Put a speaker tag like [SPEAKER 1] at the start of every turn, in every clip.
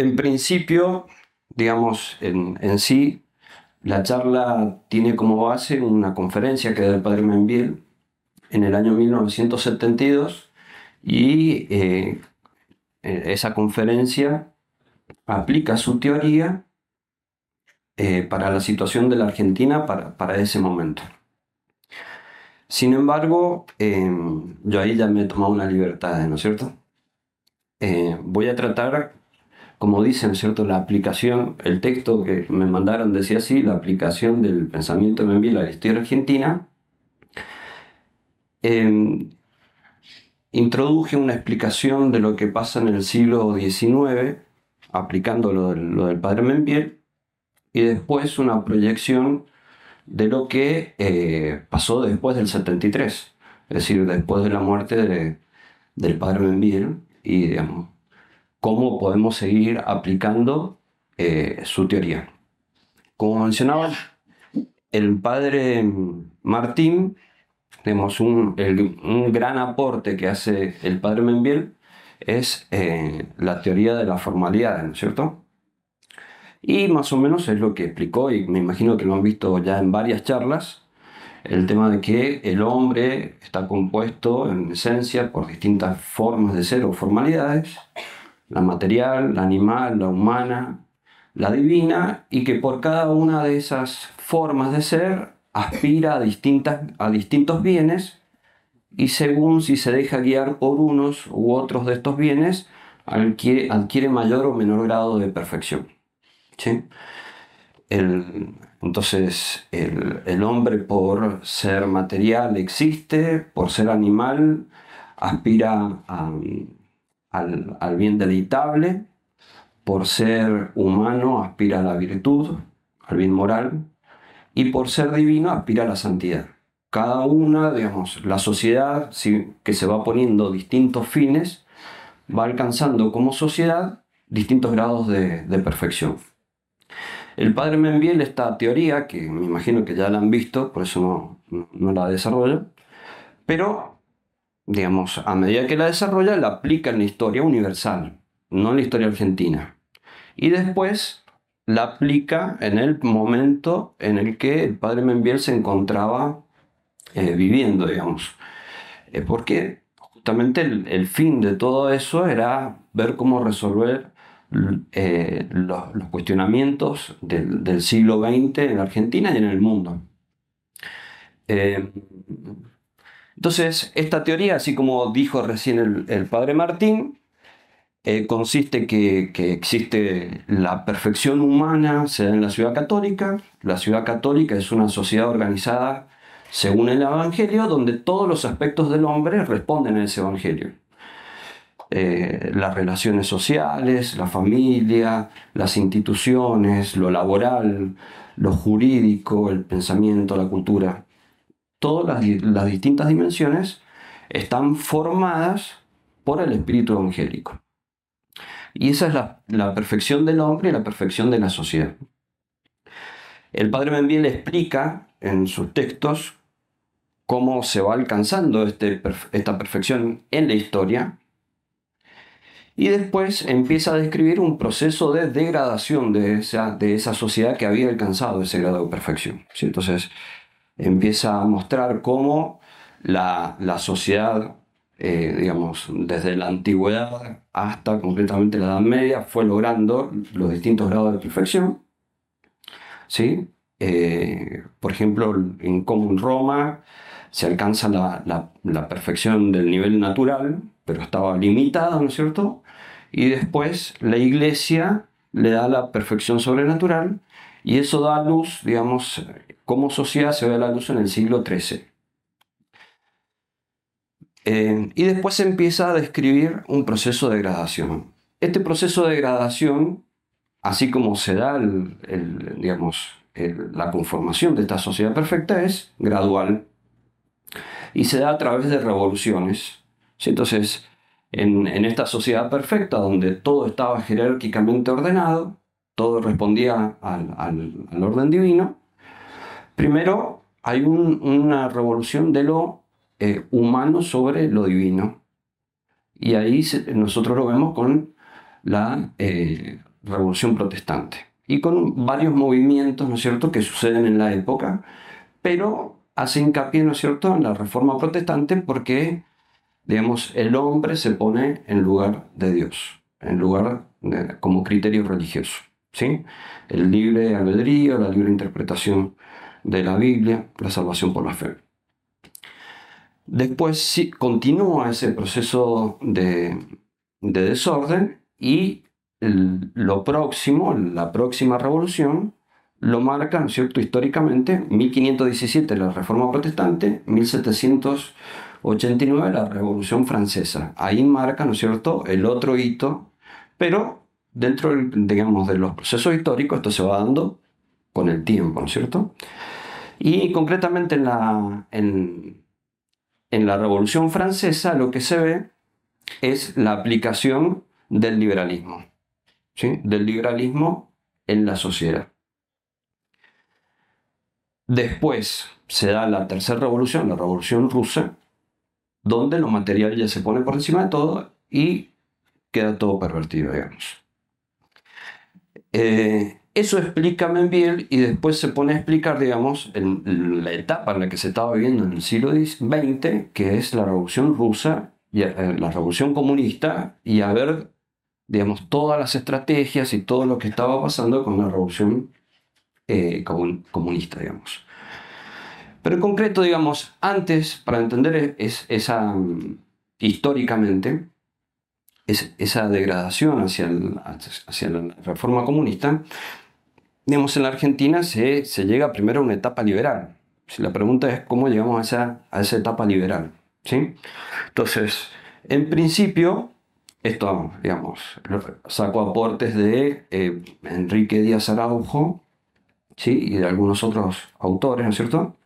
[SPEAKER 1] en principio, digamos, en, sí, la charla tiene como base una conferencia que da el padre Menviel en el año 1972 y eh, esa conferencia aplica su teoría eh, para la situación de la Argentina para, ese momento. Sin embargo, em, yo ahí ya me he tomado una libertad, ¿no es cierto? Eh, voy a tratar, como dicen, ¿cierto? La aplicación, el texto que me mandaron decía así, la aplicación del pensamiento de Menville a la historia argentina. Em, introduje una explicación de lo que pasa en el siglo XIX, aplicando lo, del padre Membiel, y después una proyección de lo que eh, pasó después del 73, es decir, después de la muerte del padre Membiel, y digamos, cómo podemos seguir aplicando eh, su teoría. Como mencionaba, el padre Martín tenemos un, gran aporte que hace el padre Membiel es eh, la teoría de la formalidad, ¿no es cierto? Y más o menos es lo que explicó, y me imagino que lo han visto ya en varias charlas, el tema de que el hombre está compuesto en esencia por distintas formas de ser o formalidades, la material, la animal, la humana, la divina, y que por cada una de esas formas de ser aspira a, distintas, a distintos bienes y según si se deja guiar por unos u otros de estos bienes, adquiere, mayor o menor grado de perfección. entonces, el, hombre por ser material existe, por ser animal aspira al, al bien deleitable, por ser humano aspira a la virtud, al bien moral, y por ser divino aspira a la santidad. Cada una, digamos, la sociedad que se va poniendo distintos fines, va alcanzando como sociedad distintos grados de, perfección. El padre me envió esta teoría, que me imagino que ya la han visto, por eso no, no la desarrollo, pero, digamos, a medida que la desarrolla, la aplica en la historia universal, no en la historia argentina. Y después la aplica en el momento en el que el padre Membiel se encontraba eh, viviendo, digamos. Eh, porque justamente el, fin de todo eso era ver cómo resolver eh, los, cuestionamientos del, siglo XX en la Argentina y en el mundo. Entonces, esta teoría, así como dijo recién el padre Martín, eh, consiste que, que, existe la perfección humana, se da en la ciudad católica. La ciudad católica es una sociedad organizada según el Evangelio, donde todos los aspectos del hombre responden a ese Evangelio. Eh, las relaciones sociales, la familia, las instituciones, lo laboral, lo jurídico, el pensamiento, la cultura. Todas las, distintas dimensiones están formadas por el espíritu evangélico. Y esa es la, perfección del hombre y la perfección de la sociedad. El padre Membiel explica en sus textos cómo se va alcanzando este, esta perfección en la historia y después empieza a describir un proceso de degradación de esa, de esa sociedad que había alcanzado ese grado de perfección. Entonces empieza a mostrar cómo la, la sociedad eh, digamos, desde la antigüedad hasta concretamente la Edad Media, fue logrando los distintos grados de perfección. ¿sí? Eh, por ejemplo, en como en Roma se alcanza la, la, perfección del nivel natural, pero estaba limitada, ¿no es cierto? Y después la iglesia le da la perfección sobrenatural y eso da luz, digamos, como sociedad se ve la luz en el siglo XIII. Eh, y después se empieza a describir un proceso de degradación. Este proceso de degradación, así como se da digamos, la conformación de esta sociedad perfecta, es gradual y se da a través de revoluciones. Entonces, en, esta sociedad perfecta, donde todo estaba jerárquicamente ordenado, todo respondía al, orden divino, primero hay una revolución de lo eh, humano sobre lo divino. Y ahí nosotros lo vemos con la, eh, revolución protestante y con varios movimientos, ¿no es cierto?, que suceden en la época, pero hace hincapié, ¿no es cierto?, en la reforma protestante porque, digamos, el hombre se pone en lugar de Dios, en lugar como criterio religioso, ¿sí? El libre albedrío, la libre interpretación de la Biblia, la salvación por la fe. Después sí, continúa ese proceso de, desorden y lo próximo, la próxima revolución, lo marca, ¿no es cierto?, históricamente, 1517 la Reforma Protestante, 1789 la Revolución Francesa. Ahí marca, ¿no es cierto?, el otro hito, pero dentro, digamos, de los procesos históricos esto se va dando con el tiempo, ¿no es cierto? Y concretamente en la, en, en la Revolución Francesa lo que se ve es la aplicación del liberalismo, ¿sí? del liberalismo en la sociedad. Después se da la tercera revolución, la revolución rusa, donde lo material ya se pone por encima de todo y queda todo pervertido, digamos. Eh, eso explica Menville y después se pone a explicar, digamos, la etapa en la que se estaba viviendo en el siglo XX, que es la revolución rusa, y, eh, la revolución comunista, y a ver, digamos, todas las estrategias y todo lo que estaba pasando con la revolución eh, comunista, digamos. Pero en concreto, digamos, antes, para entender es, esa, históricamente, esa degradación hacia, la reforma comunista, digamos, en la Argentina se, llega primero a una etapa liberal. Si la pregunta es cómo llegamos a esa, a esa etapa liberal. ¿sí? Entonces, en principio, esto, digamos, saco aportes de eh, Enrique Díaz Araujo ¿sí? y de algunos otros autores, ¿no es cierto?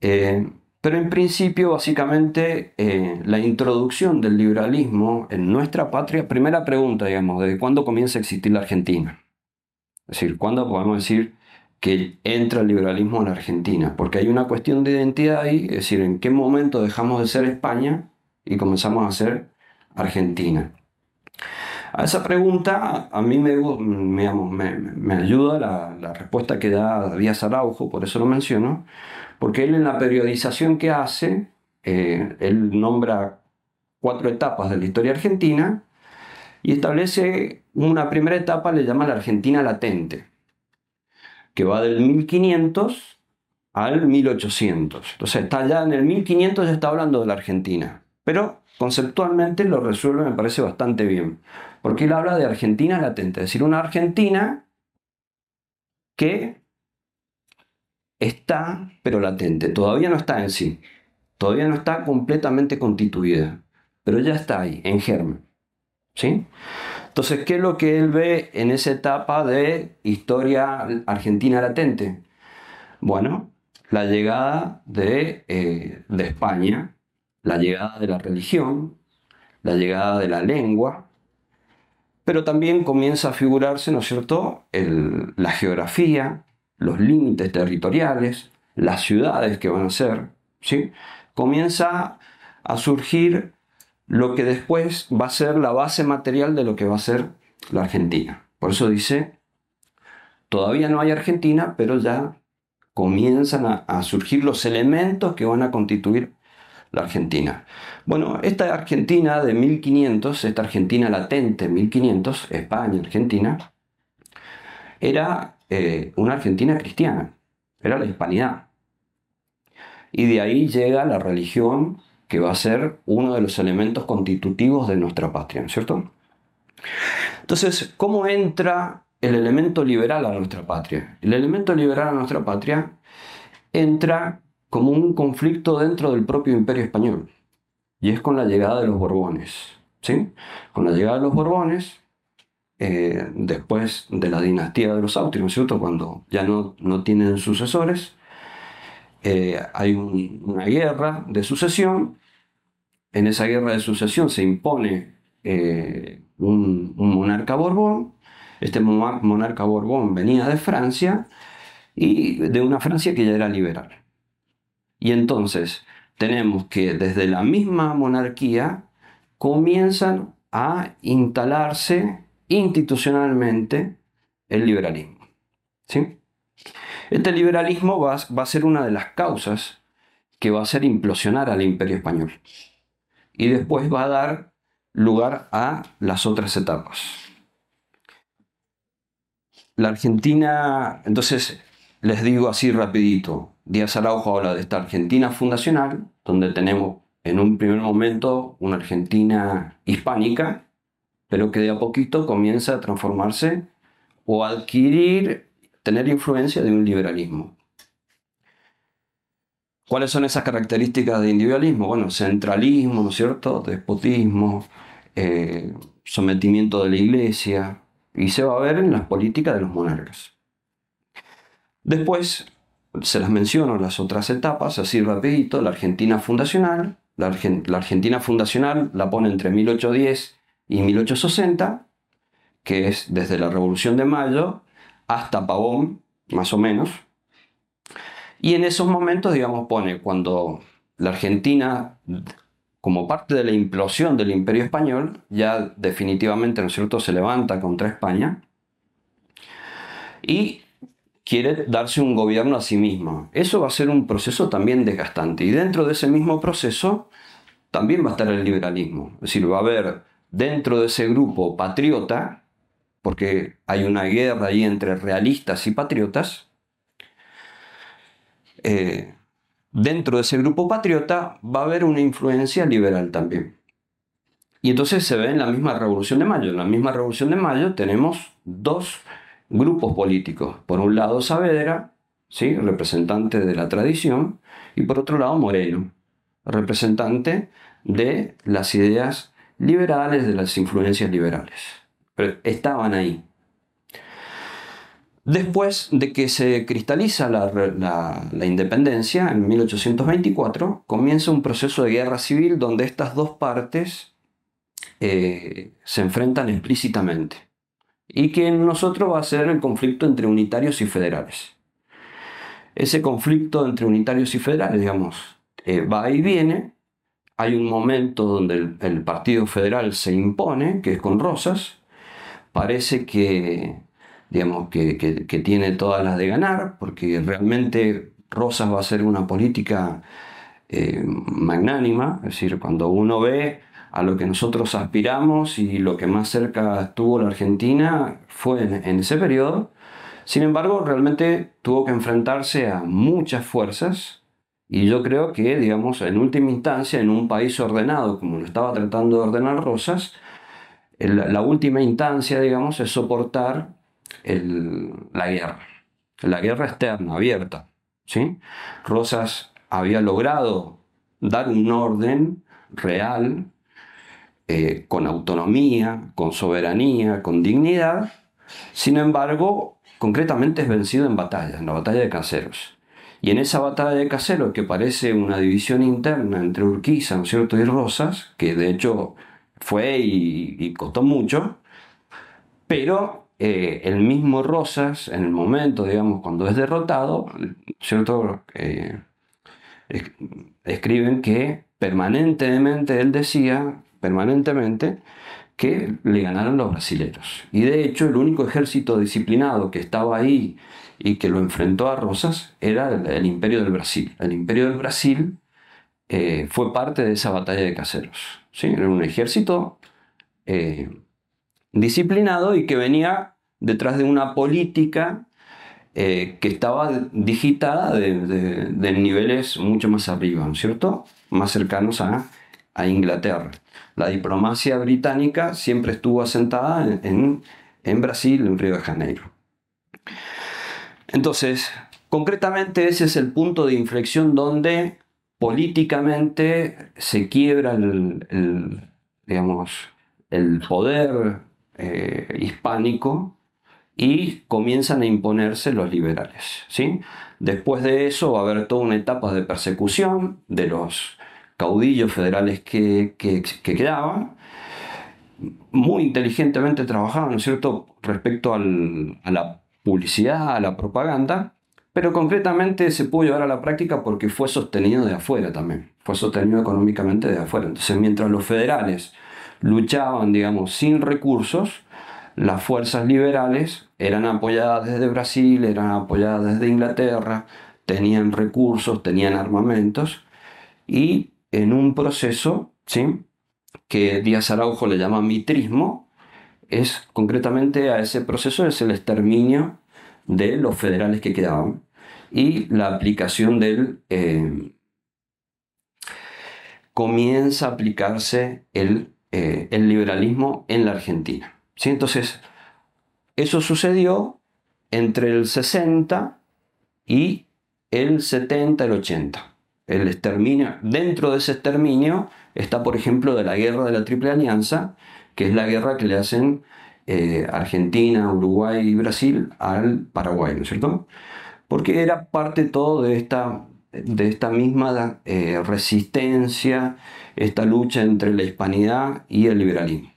[SPEAKER 1] Eh, pero en principio, básicamente, eh, la introducción del liberalismo en nuestra patria, primera pregunta, digamos, ¿desde cuándo comienza a existir la Argentina? Es decir, ¿cuándo podemos decir que entra el liberalismo en la Argentina? Porque hay una cuestión de identidad ahí, es decir, ¿en qué momento dejamos de ser España y comenzamos a ser Argentina? A esa pregunta a mí me, me, ayuda la, respuesta que da Díaz Araujo, por eso lo menciono, porque él en la periodización que hace, eh, él nombra cuatro etapas de la historia argentina y establece una primera etapa, le llama la Argentina latente, que va del 1500 al 1800. Entonces está ya en el 1500 ya está hablando de la Argentina, pero conceptualmente lo resuelve me parece bastante bien, porque él habla de Argentina latente, es decir, una Argentina que está pero latente, todavía no está en sí, todavía no está completamente constituida, pero ya está ahí, en germen. ¿Sí? Entonces, ¿qué es lo que él ve en esa etapa de historia argentina latente? Bueno, la llegada de, eh, de España, la llegada de la religión, la llegada de la lengua, pero también comienza a figurarse, ¿no es cierto?, la geografía, los límites territoriales, las ciudades que van a ser, ¿sí? Comienza a surgir lo que después va a ser la base material de lo que va a ser la Argentina. Por eso dice, todavía no hay Argentina, pero ya comienzan a, surgir los elementos que van a constituir la Argentina. Bueno, esta Argentina de 1500, esta Argentina latente 1500, España, Argentina, era eh, una Argentina cristiana, era la hispanidad. Y de ahí llega la religión que va a ser uno de los elementos constitutivos de nuestra patria, ¿no es cierto? Entonces, ¿cómo entra el elemento liberal a nuestra patria? El elemento liberal a nuestra patria entra como un conflicto dentro del propio imperio español, y es con la llegada de los Borbones. ¿sí? Con la llegada de los Borbones, eh, después de la dinastía de los Austrias, ¿no es cierto? cuando ya no, no tienen sucesores, eh, hay una guerra de sucesión. En esa guerra de sucesión se impone eh, un, monarca Borbón. Este monarca Borbón venía de Francia y de una Francia que ya era liberal. Y entonces tenemos que desde la misma monarquía comienzan a instalarse institucionalmente el liberalismo. ¿sí? Este liberalismo va, va a ser una de las causas que va a hacer implosionar al imperio español. Y después va a dar lugar a las otras etapas. La Argentina, entonces les digo así rapidito, Díaz Araujo habla de esta Argentina fundacional, donde tenemos en un primer momento una Argentina hispánica, pero que de a poquito comienza a transformarse o adquirir, tener influencia de un liberalismo. ¿Cuáles son esas características de individualismo? Bueno, centralismo, ¿no es cierto? Despotismo, eh, sometimiento de la iglesia, y se va a ver en las políticas de los monarcas. Después, se las menciono las otras etapas, así rapidito, la Argentina fundacional. La, la Argentina fundacional la pone entre 1810 y 1860, que es desde la Revolución de Mayo hasta Pavón, más o menos, y en esos momentos, digamos, pone cuando la Argentina, como parte de la implosión del imperio español, ya definitivamente, ¿no cierto?, se levanta contra España y quiere darse un gobierno a sí misma. Eso va a ser un proceso también desgastante. Y dentro de ese mismo proceso también va a estar el liberalismo. Es decir, va a haber dentro de ese grupo patriota, porque hay una guerra ahí entre realistas y patriotas, eh, dentro de ese grupo patriota va a haber una influencia liberal también. Y entonces se ve en la misma Revolución de Mayo. En la misma Revolución de Mayo tenemos dos grupos políticos. Por un lado Saavedra, ¿sí? representante de la tradición, y por otro lado Moreno, representante de las ideas liberales, de las influencias liberales. Estaban ahí. Después de que se cristaliza la, independencia, en 1824, comienza un proceso de guerra civil donde estas dos partes eh, se enfrentan explícitamente y que en nosotros va a ser el conflicto entre unitarios y federales. Ese conflicto entre unitarios y federales, digamos, eh, va y viene. Hay un momento donde el Partido Federal se impone, que es con Rosas. Parece que digamos, que, tiene todas las de ganar, porque realmente Rosas va a ser una política eh, magnánima, es decir, cuando uno ve a lo que nosotros aspiramos y lo que más cerca estuvo la Argentina fue en, ese periodo, sin embargo, realmente tuvo que enfrentarse a muchas fuerzas y yo creo que, digamos, en última instancia, en un país ordenado como lo estaba tratando de ordenar Rosas, la última instancia, digamos, es soportar la guerra, la guerra externa, abierta. ¿sí? Rosas había logrado dar un orden real, eh, con autonomía, con soberanía, con dignidad, sin embargo, concretamente es vencido en batalla, en la batalla de Caseros. Y en esa batalla de Caseros, que parece una división interna entre Urquiza ¿no cierto? y Rosas, que de hecho fue y, y costó mucho, pero eh, el mismo Rosas, en el momento, digamos, cuando es derrotado, ¿cierto? Eh, escriben que permanentemente él decía, permanentemente, que le ganaron los brasileños. Y de hecho, el único ejército disciplinado que estaba ahí y que lo enfrentó a Rosas era el, Imperio del Brasil. El Imperio del Brasil eh, fue parte de esa batalla de caseros. ¿sí? Era un ejército disciplinado y que venía detrás de una política eh, que estaba digitada de, niveles mucho más arriba, ¿no es cierto? Más cercanos a, Inglaterra. La diplomacia británica siempre estuvo asentada en, en Brasil, en Río de Janeiro. Entonces, concretamente ese es el punto de inflexión donde políticamente se quiebra el, digamos, el poder eh, hispánico y comienzan a imponerse los liberales. ¿sí? Después de eso va a haber toda una etapa de persecución de los caudillos federales que, quedaban, muy inteligentemente trabajaban, ¿no es cierto?, respecto a la publicidad, a la propaganda, pero concretamente se pudo llevar a la práctica porque fue sostenido de afuera también, fue sostenido económicamente de afuera. Entonces, mientras los federales luchaban, digamos, sin recursos, las fuerzas liberales eran apoyadas desde Brasil, eran apoyadas desde Inglaterra, tenían recursos, tenían armamentos y en un proceso ¿sí? que Díaz Araujo le llama mitrismo, es concretamente a ese proceso es el exterminio de los federales que quedaban y la aplicación del... Eh, comienza a aplicarse el, eh, el liberalismo en la Argentina. ¿sí? Entonces, eso sucedió entre el 60 y el 70, el 80. El exterminio, dentro de ese exterminio está, por ejemplo, de la guerra de la Triple Alianza, que es la guerra que le hacen eh, Argentina, Uruguay y Brasil al Paraguay, ¿no es cierto? Porque era parte todo de esta, de esta misma eh, resistencia, esta lucha entre la hispanidad y el liberalismo.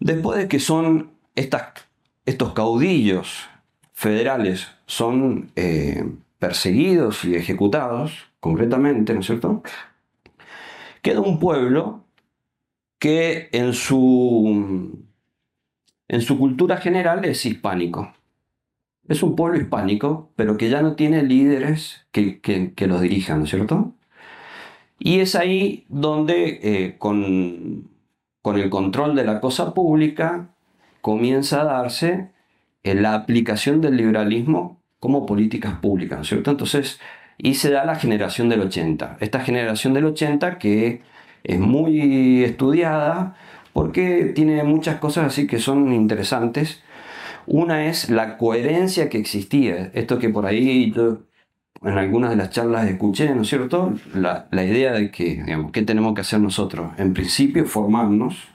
[SPEAKER 1] Después de que son estos caudillos federales son eh, perseguidos y ejecutados, concretamente, ¿no es cierto? Queda un pueblo que en su, en su cultura general es hispánico. Es un pueblo hispánico, pero que ya no tiene líderes que, que, los dirijan, ¿no es cierto? Y es ahí donde eh, con, con el control de la cosa pública, comienza a darse la aplicación del liberalismo como políticas públicas, cierto? Entonces, y se da la generación del 80. Esta generación del 80 que es muy estudiada porque tiene muchas cosas así que son interesantes. Una es la coherencia que existía. Esto que por ahí yo en algunas de las charlas escuché, ¿no es cierto? La, idea de que, digamos, ¿qué tenemos que hacer nosotros? En principio, formarnos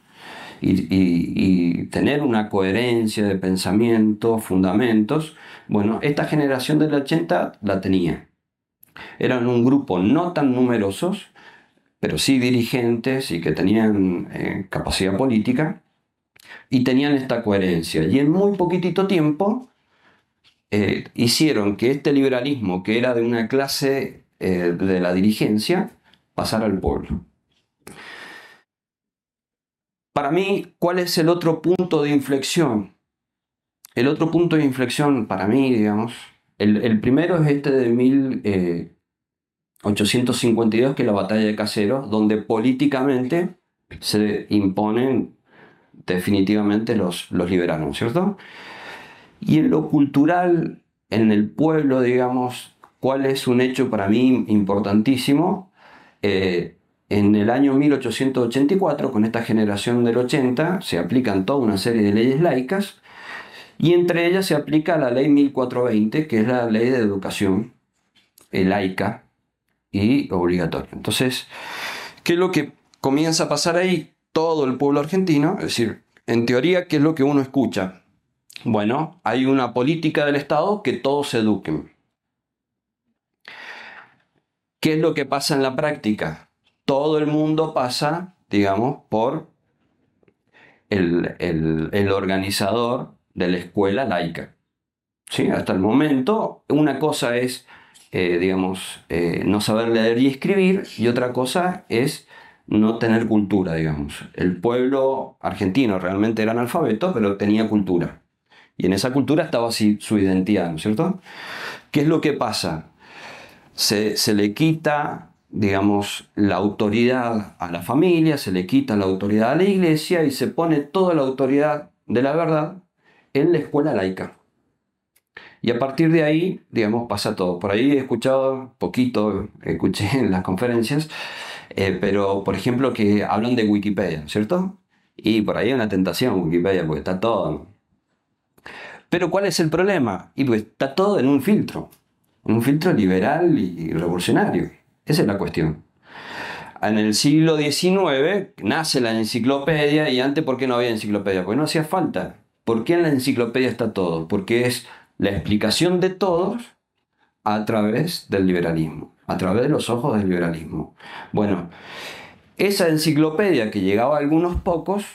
[SPEAKER 1] y, tener una coherencia de pensamiento, fundamentos. Bueno, esta generación del 80 la tenía. Eran un grupo no tan numerosos, pero sí dirigentes y que tenían eh, capacidad política y tenían esta coherencia. Y en muy poquitito tiempo eh, hicieron que este liberalismo, que era de una clase eh, de la dirigencia, pasara al pueblo. Para mí, ¿cuál es el otro punto de inflexión? El otro punto de inflexión para mí, digamos, el, primero es este de 1852, eh, que es la batalla de Caseros, donde políticamente se imponen definitivamente los, los liberanos, ¿cierto? Y en lo cultural, en el pueblo, digamos, ¿cuál es un hecho para mí importantísimo? Eh, en el año 1884, con esta generación del 80, se aplican toda una serie de leyes laicas y entre ellas se aplica la ley 1420, que es la ley de educación eh, laica y obligatoria. Entonces, ¿qué es lo que comienza a pasar ahí? Todo el pueblo argentino, es decir, en teoría, ¿qué es lo que uno escucha? Bueno, hay una política del Estado que todos eduquen. ¿Qué es lo que pasa en la práctica? Todo el mundo pasa, digamos, por el, organizador de la escuela laica. ¿Sí? Hasta el momento, una cosa es, eh, digamos, eh, no saber leer y escribir, y otra cosa es no tener cultura, digamos. El pueblo argentino realmente era analfabeto, pero tenía cultura. Y en esa cultura estaba así su identidad, ¿no es cierto? ¿Qué es lo que pasa? Se, le quita, digamos, la autoridad a la familia, se le quita la autoridad a la iglesia y se pone toda la autoridad de la verdad en la escuela laica. Y a partir de ahí, digamos, pasa todo. Por ahí he escuchado, poquito, escuché en las conferencias, eh, pero por ejemplo que hablan de Wikipedia, ¿cierto? Y por ahí hay una tentación Wikipedia, porque está todo pero ¿cuál es el problema? Y pues está todo en un filtro, un filtro liberal y revolucionario. Esa es la cuestión. En el siglo XIX nace la enciclopedia y antes ¿por qué no había enciclopedia? Porque no hacía falta. ¿Por qué en la enciclopedia está todo? Porque es la explicación de todos a través del liberalismo, a través de los ojos del liberalismo. Bueno, esa enciclopedia que llegaba a algunos pocos,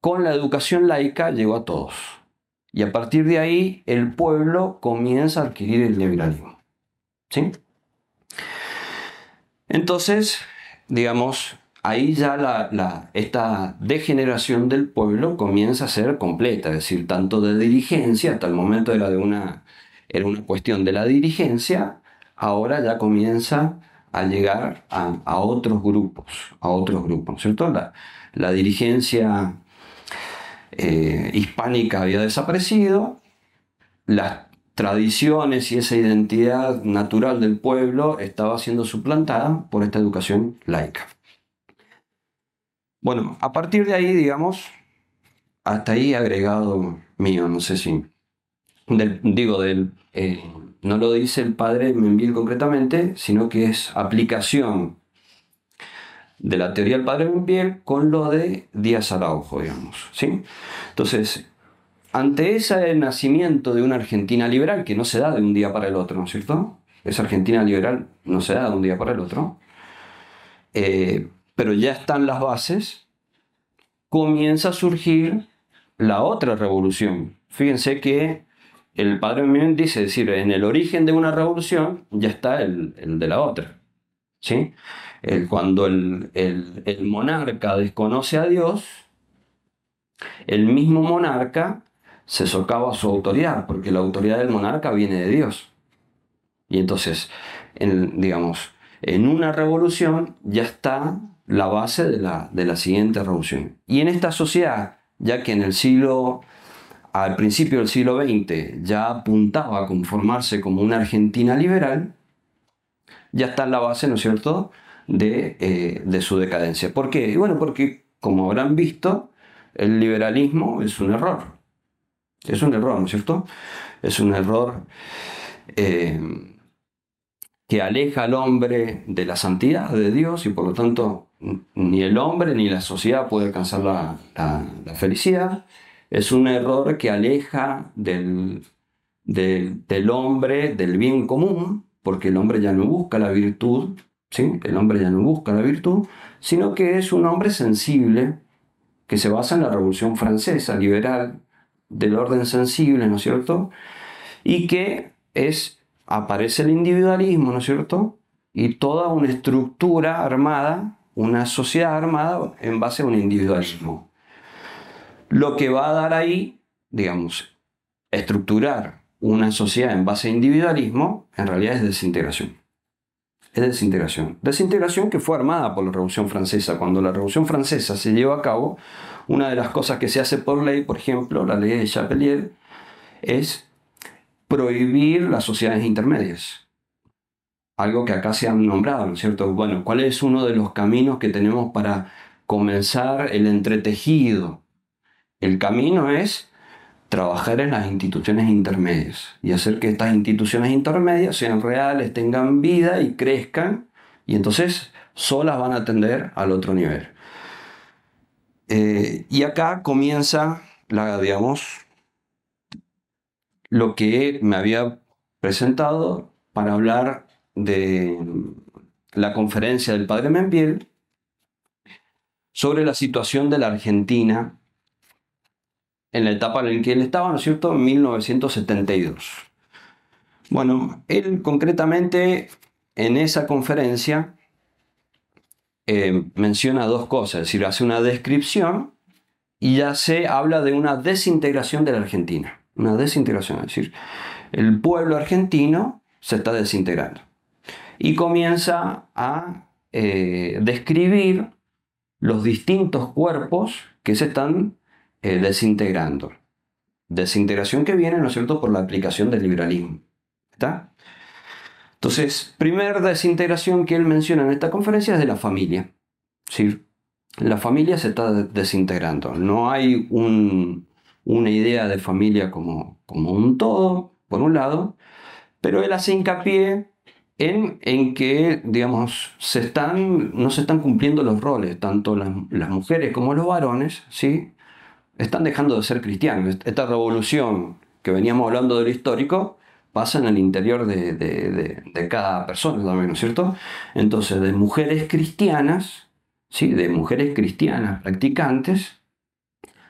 [SPEAKER 1] con la educación laica llegó a todos. Y a partir de ahí el pueblo comienza a adquirir el liberalismo. ¿Sí? Entonces, digamos, ahí ya la, esta degeneración del pueblo comienza a ser completa, es decir, tanto de dirigencia, hasta el momento era, de una, era una cuestión de la dirigencia, ahora ya comienza a llegar a, otros grupos, a otros grupos, ¿cierto? La, la dirigencia eh, hispánica había desaparecido, las tradiciones y esa identidad natural del pueblo estaba siendo suplantada por esta educación laica. Bueno, a partir de ahí, digamos, hasta ahí agregado mío, no sé si, digo, del, eh, no lo dice el padre Menville concretamente, sino que es aplicación de la teoría del padre Menville con lo de Díaz Araujo, digamos, ¿sí? Entonces, ante ese nacimiento de una Argentina liberal, que no se da de un día para el otro, ¿no es cierto? Esa Argentina liberal no se da de un día para el otro, eh, pero ya están las bases, comienza a surgir la otra revolución. Fíjense que el padre Memín dice, decir, en el origen de una revolución ya está el, de la otra. ¿sí? cuando el monarca desconoce a Dios, el mismo monarca se socava su autoridad, porque la autoridad del monarca viene de Dios. Y entonces, en, digamos, en una revolución ya está la base de la, de la siguiente revolución. Y en esta sociedad, ya que en el siglo, al principio del siglo XX ya apuntaba a conformarse como una Argentina liberal, ya está la base, ¿no es cierto?, de, eh, de su decadencia. ¿Por qué? bueno, porque, como habrán visto, el liberalismo es un error. Es un error, ¿no es cierto? Es un error eh, que aleja al hombre de la santidad de Dios y por lo tanto ni el hombre ni la sociedad puede alcanzar la, felicidad. Es un error que aleja del, del, hombre del bien común, porque el hombre ya no busca la virtud, ¿sí? el hombre ya no busca la virtud, sino que es un hombre sensible que se basa en la Revolución Francesa liberal, del orden sensible, ¿no es cierto? Y que es, aparece el individualismo, ¿no es cierto? Y toda una estructura armada una sociedad armada en base a un individualismo. Lo que va a dar ahí, digamos, estructurar una sociedad en base a individualismo, en realidad es desintegración. Es desintegración. Desintegración que fue armada por la Revolución Francesa. Cuando la Revolución Francesa se lleva a cabo, una de las cosas que se hace por ley, por ejemplo, la ley de Chapelier, es prohibir las sociedades intermedias algo que acá se han nombrado, ¿no es cierto? Bueno, ¿cuál es uno de los caminos que tenemos para comenzar el entretejido? El camino es trabajar en las instituciones intermedias y hacer que estas instituciones intermedias sean reales, tengan vida y crezcan y entonces solas van a atender al otro nivel. Eh, y acá comienza la, lo que me había presentado para hablar de la conferencia del padre Membiel sobre la situación de la Argentina en la etapa en la que él estaba, ¿no es cierto?, en 1972. Bueno, él concretamente en esa conferencia eh, menciona dos cosas, es decir, hace una descripción y ya se habla de una desintegración de la Argentina, una desintegración, es decir, el pueblo argentino se está desintegrando y comienza a eh, describir los distintos cuerpos que se están eh, desintegrando. Desintegración que viene, ¿no es cierto?, por la aplicación del liberalismo. ¿Está? Entonces, primera desintegración que él menciona en esta conferencia es de la familia. ¿sí? La familia se está desintegrando. No hay una idea de familia como, un todo, por un lado, pero él hace hincapié en, que, digamos, no se están cumpliendo los roles, tanto las, mujeres como los varones, ¿sí? Están dejando de ser cristianos. Esta revolución que veníamos hablando de lo histórico pasa en el interior de, cada persona también, ¿no es cierto? Entonces, de mujeres cristianas, ¿sí? De mujeres cristianas practicantes,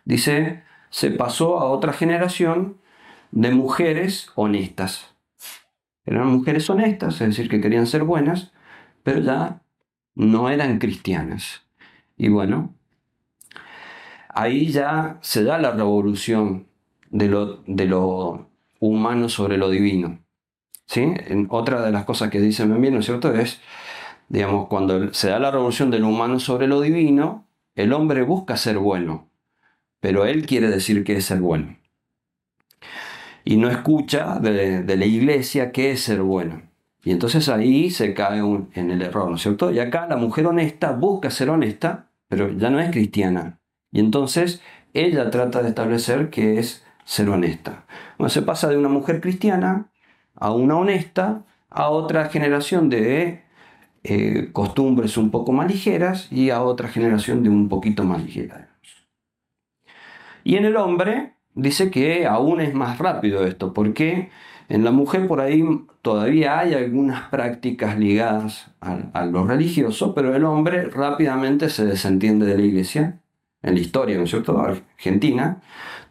[SPEAKER 1] dice, se pasó a otra generación de mujeres honestas. Eran mujeres honestas, es decir, que querían ser buenas, pero ya no eran cristianas. Y bueno, ahí ya se da la revolución de lo, de lo humano sobre lo divino. ¿Sí? Otra de las cosas que dicen también, ¿no es cierto? Es, digamos, cuando se da la revolución de lo humano sobre lo divino, el hombre busca ser bueno, pero él quiere decir que es ser bueno. Y no escucha de, la iglesia qué es ser bueno. Y entonces ahí se cae en el error, ¿no es cierto? Y acá la mujer honesta busca ser honesta, pero ya no es cristiana. Y entonces ella trata de establecer que es ser honesta. Bueno, se pasa de una mujer cristiana a una honesta a otra generación de eh, costumbres un poco más ligeras y a otra generación de un poquito más ligera. Y en el hombre dice que aún es más rápido esto, porque en la mujer por ahí todavía hay algunas prácticas ligadas a, lo religioso, pero el hombre rápidamente se desentiende de la iglesia, en la historia, ¿no es cierto?, argentina.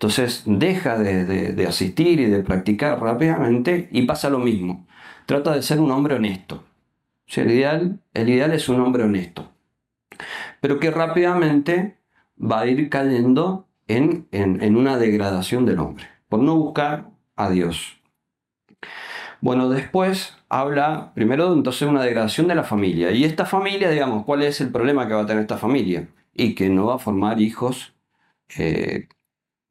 [SPEAKER 1] Entonces deja de, asistir y de practicar rápidamente y pasa lo mismo. Trata de ser un hombre honesto. el, ideal, el ideal es un hombre honesto, pero que rápidamente va a ir cayendo en, una degradación del hombre, por no buscar a Dios. Bueno, después habla primero entonces de una degradación de la familia. Y esta familia, digamos, ¿cuál es el problema que va a tener esta familia? Y que no va a formar hijos eh,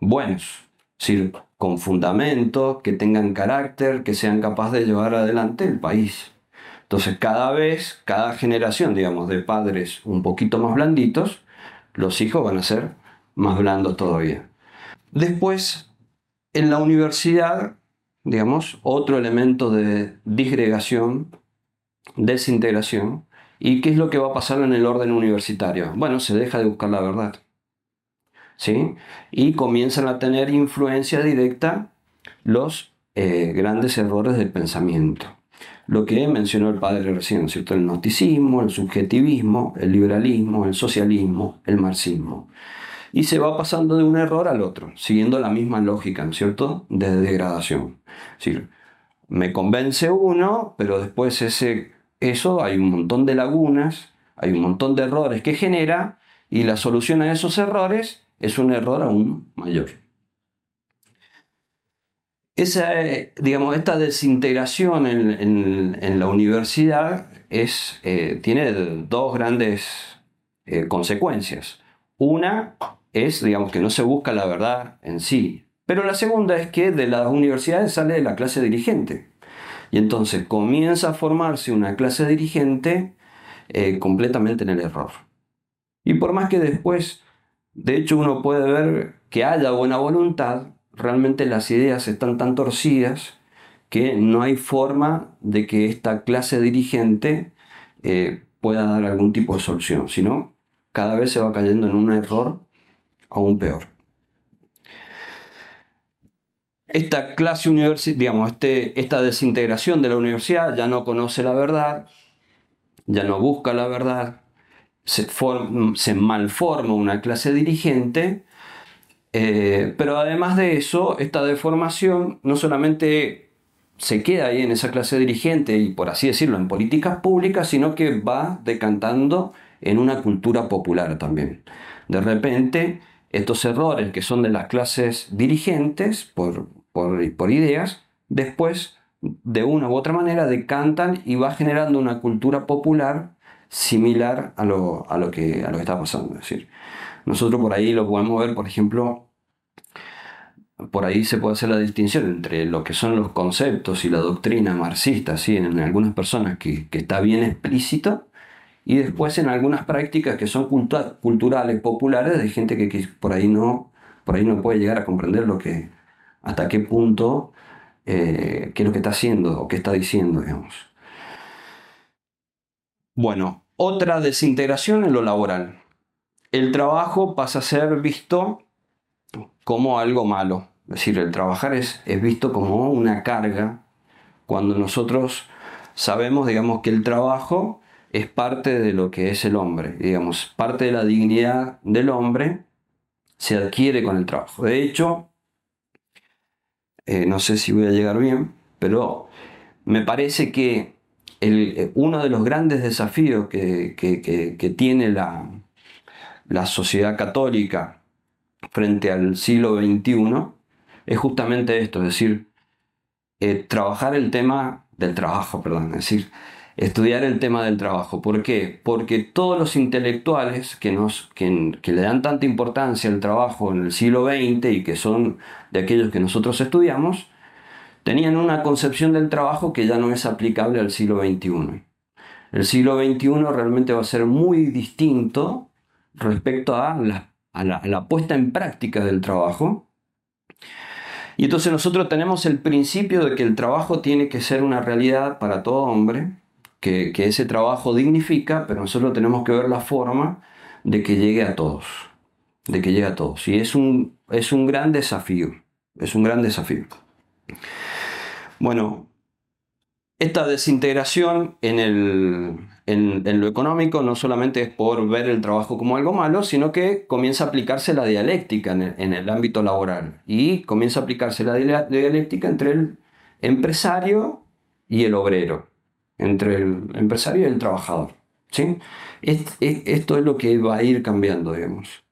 [SPEAKER 1] buenos, es con fundamento, que tengan carácter, que sean capaces de llevar adelante el país. Entonces, cada vez, cada generación, digamos, de padres un poquito más blanditos, los hijos van a ser más blando todavía. Después, en la universidad, digamos, otro elemento de disgregación, desintegración. ¿Y qué es lo que va a pasar en el orden universitario? Bueno, se deja de buscar la verdad. ¿Sí? Y comienzan a tener influencia directa los eh, grandes errores del pensamiento. Lo que mencionó el padre recién, ¿cierto? El gnosticismo, el subjetivismo, el liberalismo, el socialismo, el marxismo y se va pasando de un error al otro, siguiendo la misma lógica, ¿no es cierto?, de degradación. Es me convence uno, pero después ese, eso hay un montón de lagunas, hay un montón de errores que genera y la solución a esos errores es un error aún mayor. Esa, digamos, esta desintegración en, la universidad es, eh, tiene dos grandes eh, consecuencias. Una es, digamos, que no se busca la verdad en sí. Pero la segunda es que de las universidades sale la clase dirigente. Y entonces comienza a formarse una clase dirigente eh, completamente en el error. Y por más que después, de hecho, uno puede ver que haya buena voluntad, realmente las ideas están tan torcidas que no hay forma de que esta clase dirigente eh, pueda dar algún tipo de solución, sino cada vez se va cayendo en un error aún peor. Esta clase universitaria, digamos, este, esta desintegración de la universidad ya no conoce la verdad, ya no busca la verdad, se, se malforma una clase dirigente, eh, pero además de eso, esta deformación no solamente se queda ahí en esa clase dirigente y por así decirlo en políticas públicas, sino que va decantando en una cultura popular también. De repente, estos errores que son de las clases dirigentes por, por, ideas, después de una u otra manera decantan y va generando una cultura popular similar a lo, a lo, que, a lo que está pasando. Es decir, nosotros por ahí lo podemos ver, por ejemplo, por ahí se puede hacer la distinción entre lo que son los conceptos y la doctrina marxista, ¿sí? en, algunas personas que, que está bien explícito, y después en algunas prácticas que son culturales, populares, de gente que, por, ahí no, por ahí no puede llegar a comprender lo que, hasta qué punto, eh, qué es lo que está haciendo o qué está diciendo, digamos. Bueno, otra desintegración en lo laboral. El trabajo pasa a ser visto como algo malo. Es decir, el trabajar es, es visto como una carga cuando nosotros sabemos, digamos, que el trabajo es parte de lo que es el hombre. Digamos, parte de la dignidad del hombre se adquiere con el trabajo. De hecho, eh, no sé si voy a llegar bien, pero me parece que el, uno de los grandes desafíos que, tiene la, la sociedad católica frente al siglo XXI es justamente esto, es decir, eh, trabajar el tema del trabajo, perdón, es decir, estudiar el tema del trabajo. ¿Por qué? Porque todos los intelectuales que, nos, que, que, le dan tanta importancia al trabajo en el siglo XX y que son de aquellos que nosotros estudiamos, tenían una concepción del trabajo que ya no es aplicable al siglo XXI. El siglo XXI realmente va a ser muy distinto respecto a la, puesta en práctica del trabajo. Y entonces nosotros tenemos el principio de que el trabajo tiene que ser una realidad para todo hombre, que, ese trabajo dignifica, pero nosotros tenemos que ver la forma de que llegue a todos, de que llegue a todos. Y es un, es un gran desafío, es un gran desafío. Bueno, esta desintegración en, el, en, lo económico no solamente es por ver el trabajo como algo malo, sino que comienza a aplicarse la dialéctica en el, en el ámbito laboral. Y comienza a aplicarse la dialéctica entre el empresario y el obrero entre el empresario y el trabajador. ¿sí? Esto es lo que va a ir cambiando, digamos.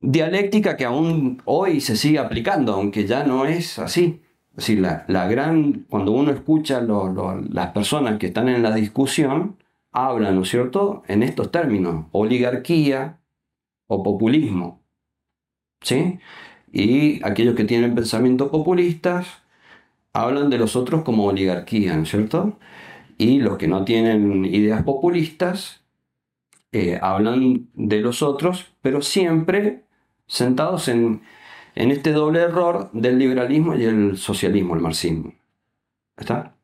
[SPEAKER 1] Dialéctica que aún hoy se sigue aplicando, aunque ya no es así. Es decir, la, gran, cuando uno escucha las personas que están en la discusión, hablan, ¿no es cierto?, en estos términos, oligarquía o populismo. ¿Sí? Y aquellos que tienen pensamientos populistas hablan de los otros como oligarquía, ¿no es cierto? Y los que no tienen ideas populistas eh, hablan de los otros, pero siempre sentados en, en este doble error del liberalismo y el socialismo, el marxismo. ¿Está?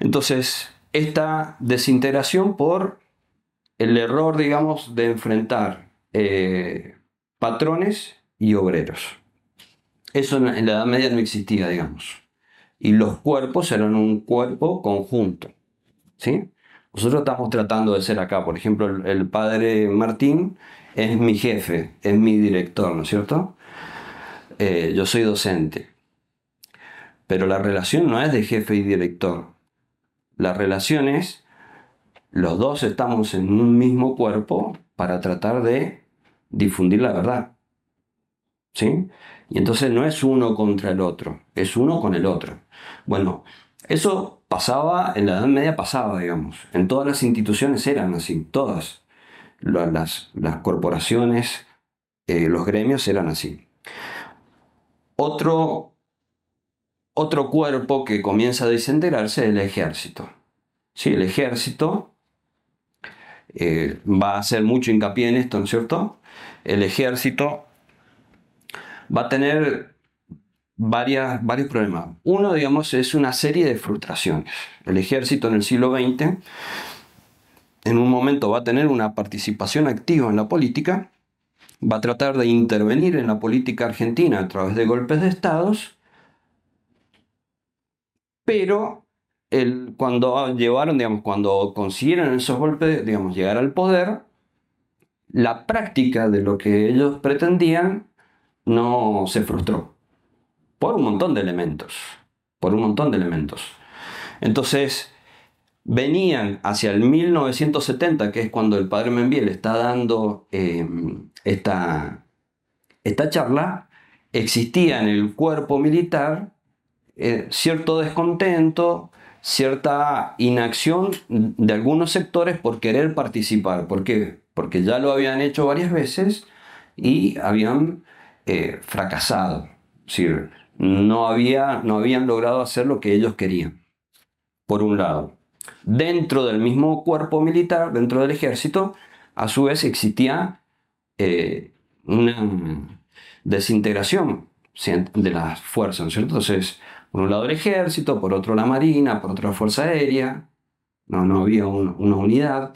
[SPEAKER 1] Entonces, esta desintegración por el error, digamos, de enfrentar eh, patrones y obreros. Eso en la Edad Media no existía, digamos. Y los cuerpos eran un cuerpo conjunto. ¿sí? Nosotros estamos tratando de ser acá, por ejemplo, el, padre Martín es mi jefe, es mi director, ¿no es cierto? Eh, yo soy docente. Pero la relación no es de jefe y director. La relación es, los dos estamos en un mismo cuerpo para tratar de difundir la verdad. ¿Sí? Y entonces no es uno contra el otro, es uno con el otro. Bueno, eso pasaba, en la Edad Media pasaba, digamos. En todas las instituciones eran así, todas. Las, corporaciones, eh, los gremios eran así. Otro, otro cuerpo que comienza a desintegrarse es el ejército. Sí, el ejército eh, va a hacer mucho hincapié en esto, ¿no es cierto? El ejército va a tener varias, varios problemas. Uno, digamos, es una serie de frustraciones. El ejército en el siglo XX, en un momento va a tener una participación activa en la política, va a tratar de intervenir en la política argentina a través de golpes de estados, pero cuando llevaron, digamos, cuando consiguieron esos golpes, digamos, llegar al poder, la práctica de lo que ellos pretendían no se frustró. Por un montón de elementos. Por un montón de elementos. Entonces, venían hacia el 1970, que es cuando el padre Membiel está dando em, esta, esta charla, existía en el cuerpo militar eh, cierto descontento, cierta inacción de algunos sectores por querer participar. ¿Por qué? Porque ya lo habían hecho varias veces y habían eh, fracasado. no, había, no habían logrado hacer lo que ellos querían. Por un lado. Dentro del mismo cuerpo militar, dentro del ejército, a su vez existía eh, una desintegración de las fuerzas, Entonces, por un lado el ejército, por otro la marina, por otra la fuerza aérea, no, no había una unidad.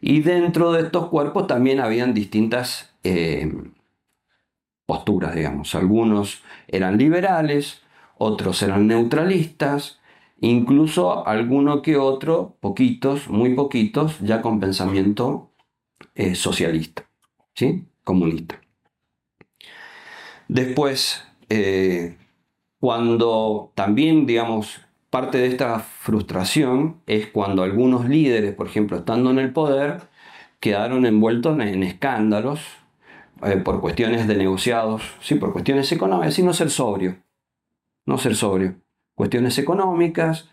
[SPEAKER 1] Y dentro de estos cuerpos también habían distintas eh, posturas, digamos. Algunos eran liberales, otros eran neutralistas, incluso alguno que otro, poquitos, muy poquitos, ya con pensamiento eh, socialista, ¿sí? comunista. Después, eh, cuando también, digamos, parte de esta frustración es cuando algunos líderes, por ejemplo, estando en el poder, quedaron envueltos en escándalos eh, por cuestiones de negociados, sí, por cuestiones económicas, y no ser sobrio, no ser sobrio. Cuestiones económicas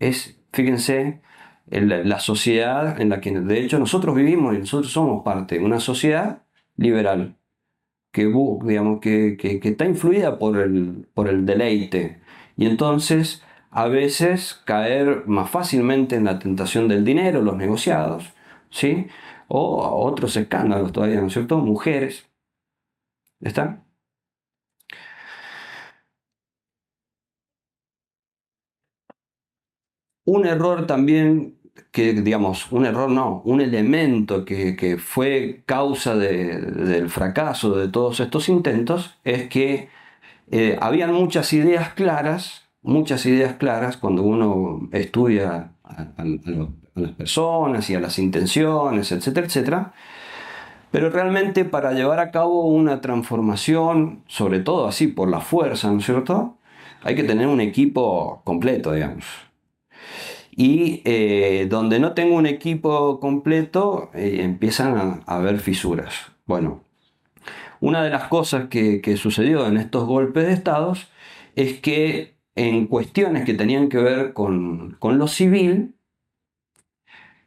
[SPEAKER 1] es, fíjense, la sociedad en la que de hecho nosotros vivimos y nosotros somos parte una sociedad liberal que, digamos, que, que, está influida por el, por el deleite. Y entonces a veces caer más fácilmente en la tentación del dinero, los negociados, ¿sí? O otros escándalos todavía, ¿no es cierto? Mujeres. ¿Está? Un error también que, digamos, un error no, un elemento que, fue causa del fracaso de todos estos intentos es que eh, habían muchas ideas claras, muchas ideas claras cuando uno estudia a, las personas y a las intenciones, etcétera, etcétera. Pero realmente para llevar a cabo una transformación, sobre todo así por la fuerza, ¿no es cierto? Hay que tener un equipo completo, digamos. Y eh, donde no tengo un equipo completo, eh, empiezan a, haber fisuras. Bueno, una de las cosas que, sucedió en estos golpes de estados es que en cuestiones que tenían que ver con, lo civil,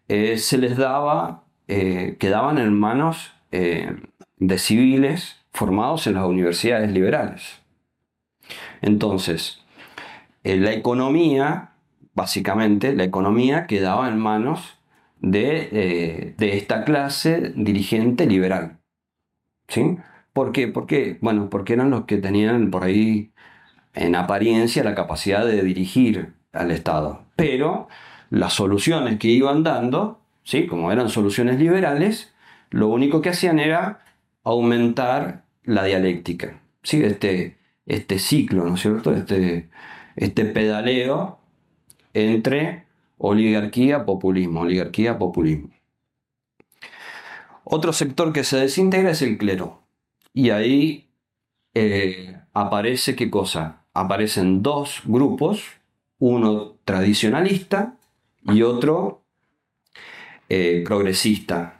[SPEAKER 1] eh, se les daba, quedaban en manos de civiles formados en las universidades liberales. Entonces, la economía básicamente la economía quedaba en manos de, eh, esta clase dirigente liberal. ¿Sí? ¿Por qué? Bueno, porque eran los que tenían por ahí en apariencia la capacidad de dirigir al Estado. Pero las soluciones que iban dando, ¿sí? como eran soluciones liberales, lo único que hacían era aumentar la dialéctica. ¿sí? Este, este ciclo, ¿no es cierto? Este, este pedaleo entre oligarquía, populismo, oligarquía, populismo. Otro sector que se desintegra es el clero. Y ahí eh, aparece qué cosa? Aparecen dos grupos, uno tradicionalista y otro eh, progresista.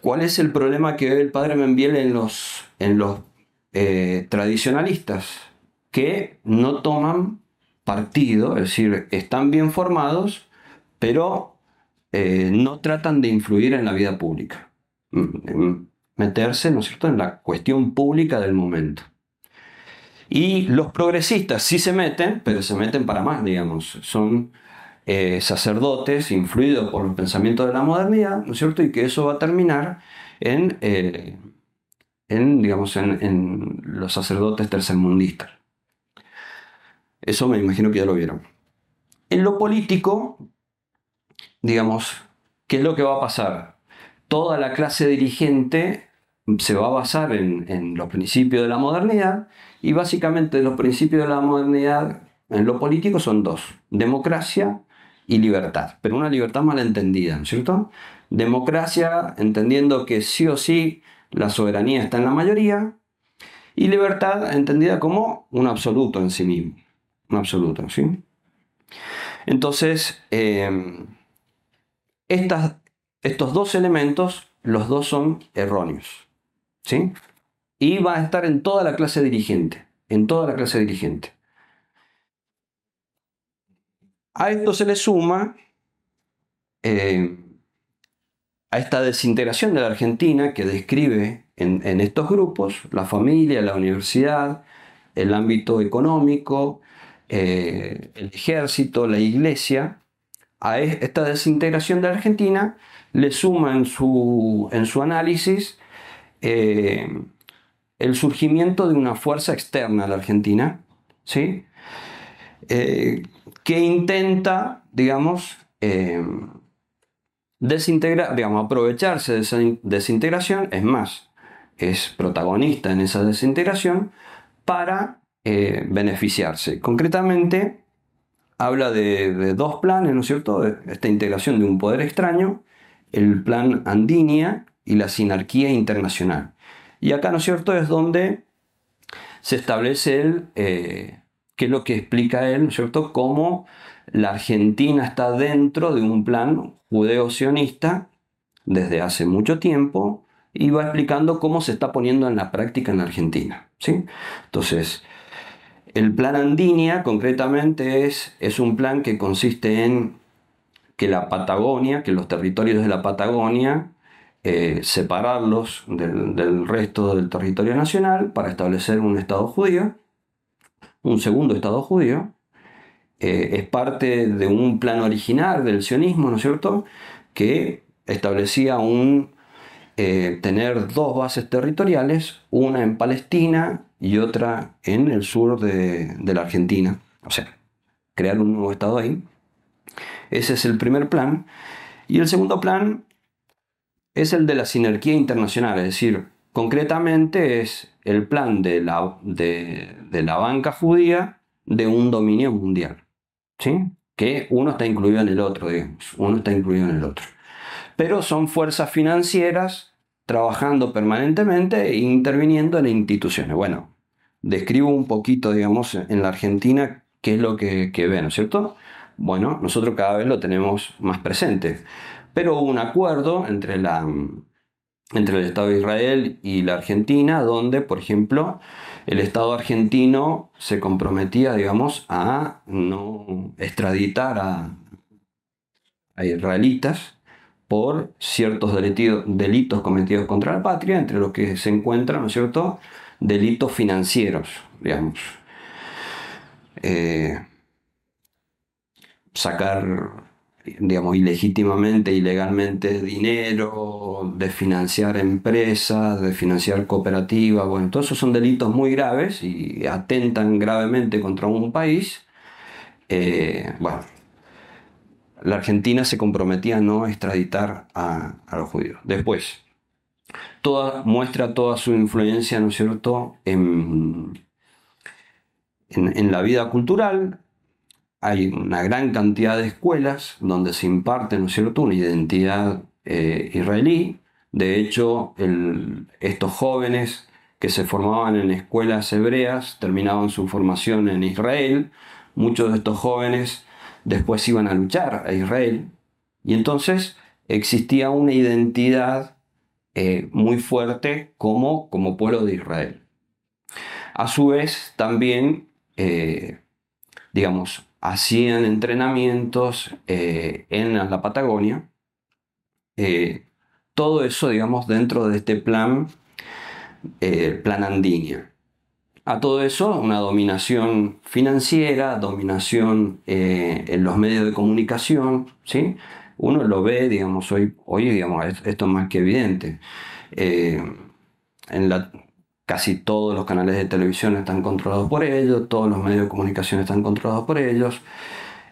[SPEAKER 1] ¿Cuál es el problema que ve el padre Membiel en los, en los eh, tradicionalistas? Que no toman partido, es decir, están bien formados, pero eh, no tratan de influir en la vida pública, mm, meterse, ¿no es cierto?, en la cuestión pública del momento. Y los progresistas sí se meten, pero se meten para más, digamos. Son eh, sacerdotes influidos por los pensamientos de la modernidad, ¿no es cierto? Y que eso va a terminar en, eh, digamos, en los sacerdotes tercermundistas. Eso me imagino que ya lo vieron. En lo político, digamos, ¿qué es lo que va a pasar? Toda la clase dirigente se va a basar en, los principios de la modernidad y básicamente los principios de la modernidad en lo político son dos, democracia y libertad, pero una libertad malentendida, ¿no es cierto? Democracia entendiendo que sí o sí la soberanía está en la mayoría y libertad entendida como un absoluto en sí mismo absoluto. ¿sí? Entonces, em, estos dos elementos, los dos son erróneos. ¿sí? Y va a estar en toda la clase dirigente. En toda la clase dirigente. A esto se le suma em, a esta desintegración de la Argentina que describe en, estos grupos la familia, la universidad, el ámbito económico, eh, el ejército, la iglesia, a esta desintegración de Argentina le suma en su, en su análisis eh, el surgimiento de una fuerza externa a la Argentina, ¿sí? Eh, que intenta, digamos, desintegrar, digamos, aprovecharse de esa desintegración, es más, es protagonista en esa desintegración para eh, beneficiarse. Concretamente, habla de, dos planes, ¿no es cierto? Esta integración de un poder extraño, el plan Andinia y la sinarquía internacional. Y acá, ¿no es cierto?, es donde se establece él, eh, qué es lo que explica él, ¿no es cierto?, cómo la Argentina está dentro de un plan judeo-sionista desde hace mucho tiempo y va explicando cómo se está poniendo en la práctica en Argentina. ¿sí? Entonces, el plan Andinia concretamente es, es un plan que consiste en que la Patagonia, que los territorios de la Patagonia, eh, separarlos del, resto del territorio nacional para establecer un Estado judío, un segundo Estado judío. Eh, es parte de un plan original del sionismo, ¿no es cierto?, que establecía un, eh, tener dos bases territoriales, una en Palestina y otra en el sur de, de la Argentina. O sea, crear un nuevo Estado ahí. Ese es el primer plan. Y el segundo plan es el de la sinergia internacional, es decir, concretamente es el plan de la, de, la banca judía de un dominio mundial. ¿sí? Que uno está incluido en el otro, digamos, uno está incluido en el otro. Pero son fuerzas financieras trabajando permanentemente e interviniendo en instituciones. Bueno, describo un poquito, digamos, en la Argentina qué es lo que, que ve, ¿no es cierto? Bueno, nosotros cada vez lo tenemos más presente. Pero hubo un acuerdo entre, la, entre el Estado de Israel y la Argentina, donde, por ejemplo, el Estado argentino se comprometía, digamos, a no extraditar a, israelitas por ciertos delitos, cometidos contra la patria, entre los que se encuentran, ¿no es cierto?, delitos financieros, digamos. Eh, sacar digamos, ilegítimamente, ilegalmente dinero, de financiar empresas, de financiar cooperativas, bueno, todos esos son delitos muy graves y atentan gravemente contra un país. Eh, bueno, la Argentina se comprometía a no extraditar a, los judíos. Después, toda, muestra toda su influencia, ¿no es cierto?, en, la vida cultural, hay una gran cantidad de escuelas donde se imparte, ¿no es cierto?, una identidad eh, israelí. De hecho, estos jóvenes que se formaban en escuelas hebreas terminaban su formación en Israel. Muchos de estos jóvenes después iban a luchar a Israel. Y entonces existía una identidad eh, muy fuerte como, como pueblo de Israel. A su vez, también, eh, digamos, hacían entrenamientos eh, en la Patagonia. Todo eso, digamos, dentro de este plan, plan. A todo eso, una dominación financiera, dominación en los medios de comunicación, ¿sí? Uno lo ve, digamos, hoy, hoy digamos, esto es más que evidente. en la, casi todos los canales de televisión están controlados por ellos, todos los medios de comunicación están controlados por ellos.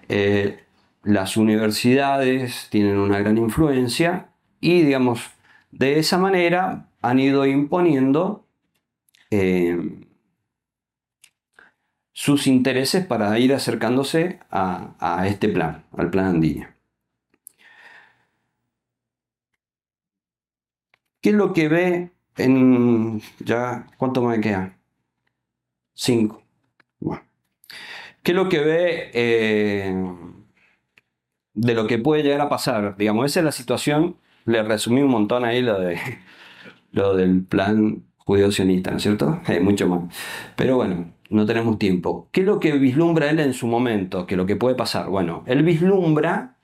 [SPEAKER 1] Eh, las universidades tienen una gran influencia y, digamos, de esa manera han ido imponiendo eh, sus intereses para ir acercándose a, a este plan, al plan Andina. ¿Qué es lo que ve en ya, ¿cuánto me queda? Cinco. Bueno. ¿Qué es lo que ve eh, de lo que puede llegar a pasar? Digamos, esa es la situación. Le resumí un montón ahí lo, de, lo del plan judío-sionista, ¿no es cierto? Hay mucho más. Pero bueno, no tenemos tiempo. ¿Qué es lo que vislumbra él en su momento? ¿Qué es lo que puede pasar? Bueno, él vislumbra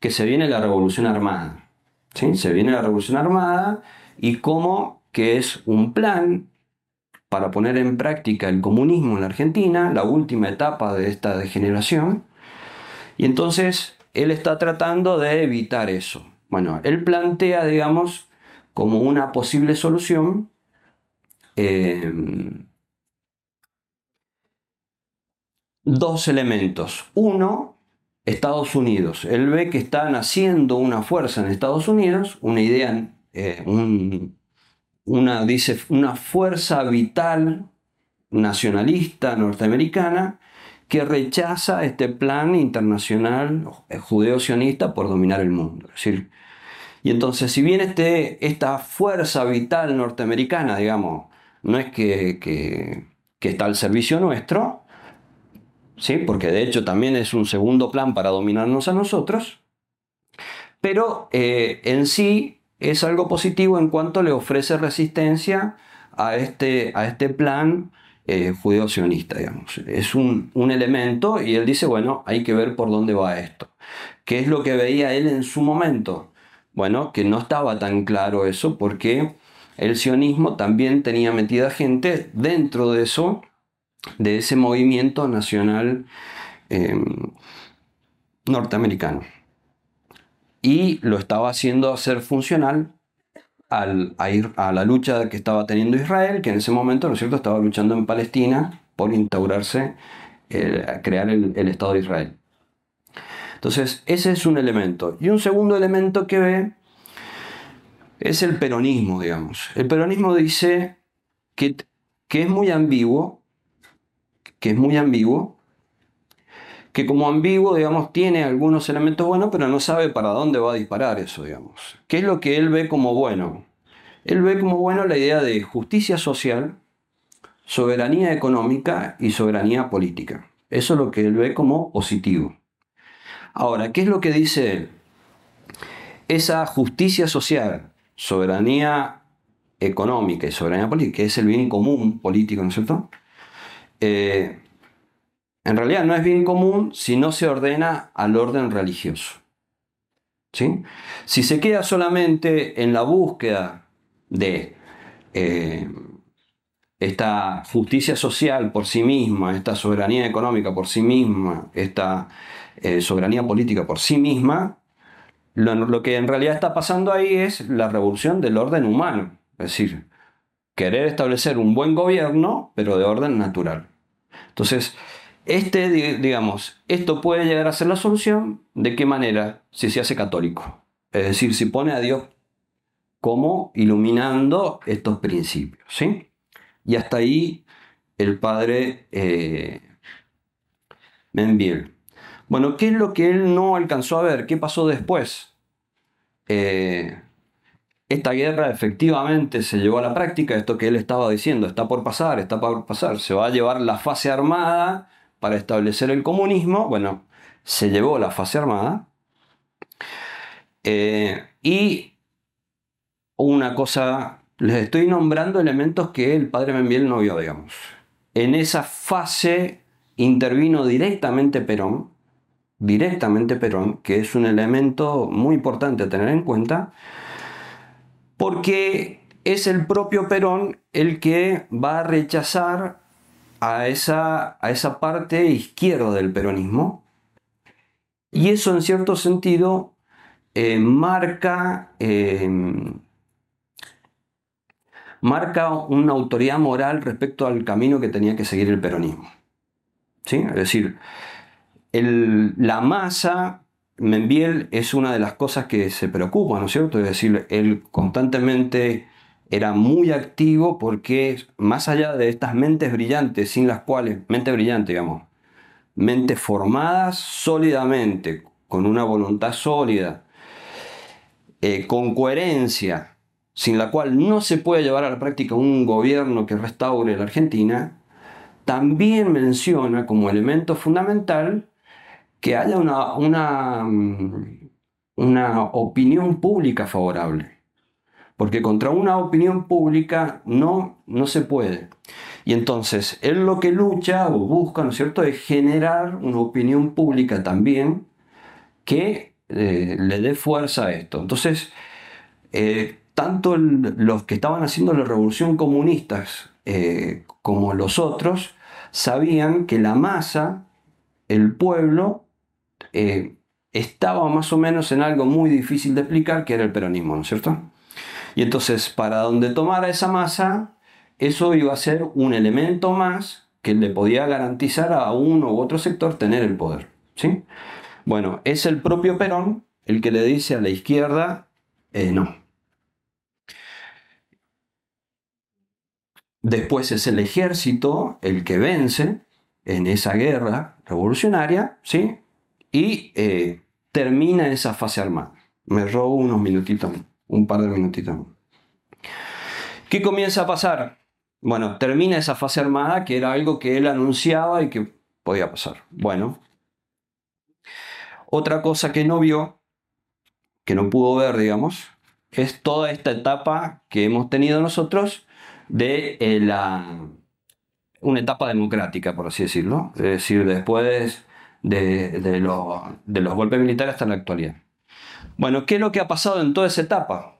[SPEAKER 1] que se viene la revolución armada. ¿sí? Se viene la revolución armada y cómo que es un plan para poner en práctica el comunismo en la Argentina, la última etapa de esta degeneración. Y entonces él está tratando de evitar eso. Bueno, él plantea, digamos, como una posible solución eh, dos elementos. Uno, Estados Unidos. Él ve que está naciendo una fuerza en Estados Unidos, una idea, eh, un, una, dice, una fuerza vital nacionalista norteamericana que rechaza este plan internacional judeo-sionista por dominar el mundo. decir, y entonces, si bien este, esta fuerza vital norteamericana, digamos, no es que, que, está al servicio nuestro, ¿sí? porque de hecho también es un segundo plan para dominarnos a nosotros, pero eh, en sí es algo positivo en cuanto le ofrece resistencia a este, a este plan eh, judeo-sionista. Es un, un, elemento y él dice, bueno, hay que ver por dónde va esto. ¿Qué es lo que veía él en su momento? Bueno, que no estaba tan claro eso porque el sionismo también tenía metida gente dentro de eso, de ese movimiento nacional em, norteamericano. Y lo estaba haciendo hacer funcional al, a, ir a la lucha que estaba teniendo Israel, que en ese momento, ¿no es cierto?, estaba luchando en Palestina por instaurarse, crear el Estado de Israel. Entonces, ese es un elemento. Y un segundo elemento que ve es el peronismo, digamos. El peronismo dice que, que es muy ambiguo, que es muy ambiguo, que como ambiguo, digamos, tiene algunos elementos buenos, pero no sabe para dónde va a disparar eso, digamos. ¿Qué es lo que él ve como bueno? Él ve como bueno la idea de justicia social, soberanía económica y soberanía política. Eso es lo que él ve como positivo. Ahora, ¿qué es lo que dice él? Esa justicia social, soberanía económica y soberanía política, que es el bien común político, ¿no es cierto? Eh, en realidad no es bien común si no se ordena al orden religioso. ¿sí? Si se queda solamente en la búsqueda de eh, esta justicia social por sí misma, esta soberanía económica por sí misma, esta eh, soberanía política por sí misma, lo, que en realidad está pasando ahí es la revolución del orden humano. Es decir, querer establecer un buen gobierno, pero de orden natural. Entonces, este, digamos, esto puede llegar a ser la solución. ¿De qué manera? Si se hace católico. Es decir, si pone a Dios como iluminando estos principios. ¿sí? Y hasta ahí el padre eh, bueno, ¿qué es lo que él no alcanzó a ver? ¿Qué pasó después? Eh, esta guerra efectivamente se llevó a la práctica, esto que él estaba diciendo, está por pasar, está por pasar, se va a llevar la fase armada para establecer el comunismo, bueno, se llevó la fase armada. Eh, y una cosa, les estoy nombrando elementos que el padre Membiel no vio, digamos. En esa fase intervino directamente Perón, directamente Perón, que es un elemento muy importante a tener en cuenta, porque es el propio Perón el que va a rechazar a esa, a esa parte izquierda del peronismo, y eso en cierto sentido eh, marca, eh, marca una autoridad moral respecto al camino que tenía que seguir el peronismo. ¿Sí? Es decir, la masa, Membiel es una de las cosas que se preocupa, ¿no es cierto? Es decir, él constantemente era muy activo porque más allá de estas mentes brillantes, sin las cuales, mente brillante, digamos, mentes formadas sólidamente, con una voluntad sólida, eh, con coherencia, sin la cual no se puede llevar a la práctica un gobierno que restaure la Argentina, también menciona como elemento fundamental que haya una, una, mm, una opinión pública favorable. Porque contra una opinión pública no, no se puede. Y entonces, él lo que lucha o busca, ¿no es cierto?, es generar una opinión pública también que eh, le dé fuerza a esto. Entonces, eh, tanto los que estaban haciendo la revolución comunistas eh, como los otros, sabían que la masa, el pueblo, eh, estaba más o menos en algo muy difícil de explicar, que era el peronismo, ¿no es cierto? Y entonces, para donde tomara esa masa, eso iba a ser un elemento más que le podía garantizar a uno u otro sector tener el poder. ¿sí? Bueno, es el propio Perón el que le dice a la izquierda, eh, no. Después es el ejército el que vence en esa guerra revolucionaria, ¿sí? Y eh, termina esa fase armada. Me robo unos minutitos, un par de minutitos. ¿Qué comienza a pasar? Bueno, termina esa fase armada que era algo que él anunciaba y que podía pasar. Bueno, otra cosa que no vio, que no pudo ver, digamos, es toda esta etapa que hemos tenido nosotros de eh, la, una etapa democrática, por así decirlo. Es decir, después de, los golpes militares hasta la actualidad. Bueno, ¿qué es lo que ha pasado en toda esa etapa?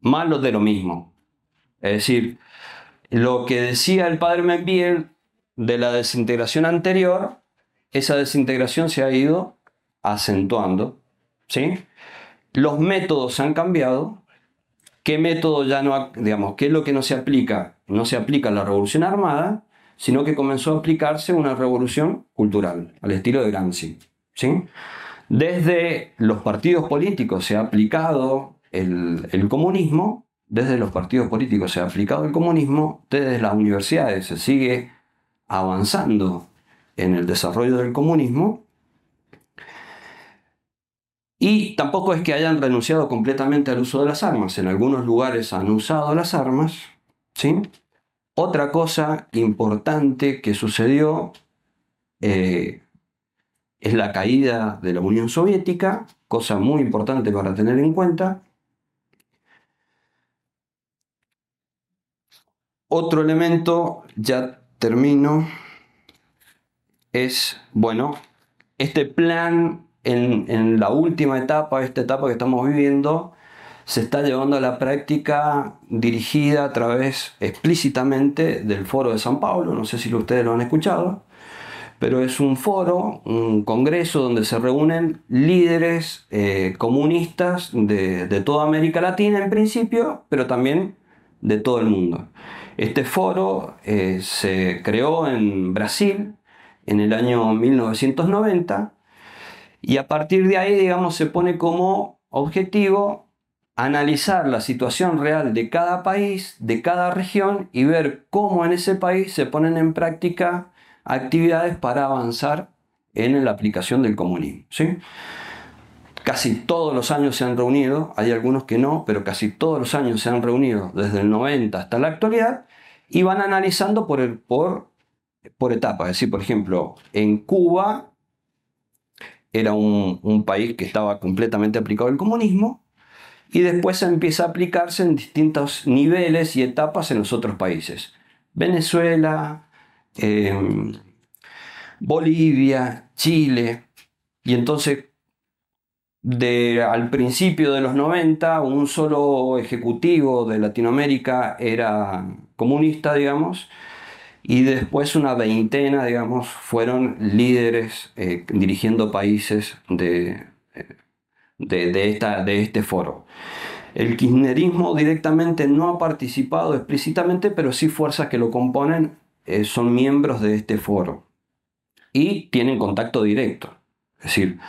[SPEAKER 1] Malo de lo mismo. Es decir, lo que decía el padre Membiel de la desintegración anterior, esa desintegración se ha ido acentuando. ¿sí? Los métodos han cambiado. ¿Qué método ya no, digamos, qué es lo que no se aplica? No se aplica la revolución armada, sino que comenzó a aplicarse una revolución cultural, al estilo de Gramsci. ¿sí? Desde los partidos políticos se ha aplicado el, el comunismo, desde los partidos políticos se ha aplicado el comunismo, desde las universidades se sigue avanzando en el desarrollo del comunismo y tampoco es que hayan renunciado completamente al uso de las armas. En algunos lugares han usado las armas. ¿sí? Otra cosa importante que sucedió eh, es la caída de la Unión Soviética, cosa muy importante para tener en cuenta. Otro elemento, ya termino, es, bueno, este plan en, la última etapa, esta etapa que estamos viviendo, se está llevando a la práctica dirigida a través explícitamente del Foro de San Pablo, no sé si ustedes lo han escuchado, pero es un foro, un congreso donde se reúnen líderes eh, comunistas de, toda América Latina en principio, pero también de todo el mundo. Este foro eh, se creó en Brasil en el año 1990 y a partir de ahí, digamos, se pone como objetivo analizar la situación real de cada país, de cada región y ver cómo en ese país se ponen en práctica actividades para avanzar en la aplicación del comunismo. ¿sí? Casi todos los años se han reunido, hay algunos que no, pero casi todos los años se han reunido desde el 90 hasta la actualidad y van analizando por, el, por, por etapas. Es decir, por ejemplo, en Cuba era un, país que estaba completamente aplicado al comunismo y después empieza a aplicarse en distintos niveles y etapas en los otros países. Venezuela, em, Bolivia, Chile, y entonces de, al principio de los 90 un solo ejecutivo de Latinoamérica era comunista, digamos, y después una veintena, digamos, fueron líderes eh, dirigiendo países de, de, esta, de este foro. El kirchnerismo directamente no ha participado explícitamente, pero sí fuerzas que lo componen eh, son miembros de este foro y tienen contacto directo. Es decir,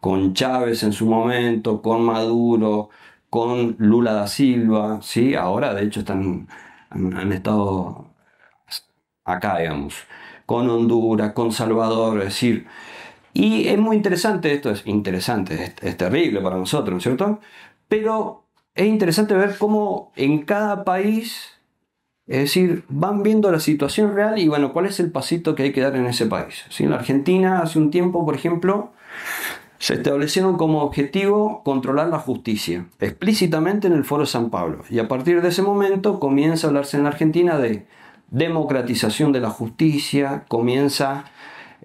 [SPEAKER 1] con Chávez en su momento, con Maduro, con Lula da Silva, ¿sí? ahora de hecho están, han estado acá, digamos, con Honduras, con Salvador, es decir, y es muy interesante, esto es interesante, es, terrible para nosotros, ¿no es cierto? Pero es interesante ver cómo en cada país, es decir, van viendo la situación real y bueno, cuál es el pasito que hay que dar en ese país. En la Argentina, hace un tiempo, por ejemplo, se establecieron como objetivo controlar la justicia, explícitamente en el Foro San Pablo. Y a partir de ese momento comienza a hablarse en la Argentina de democratización de la justicia, comienza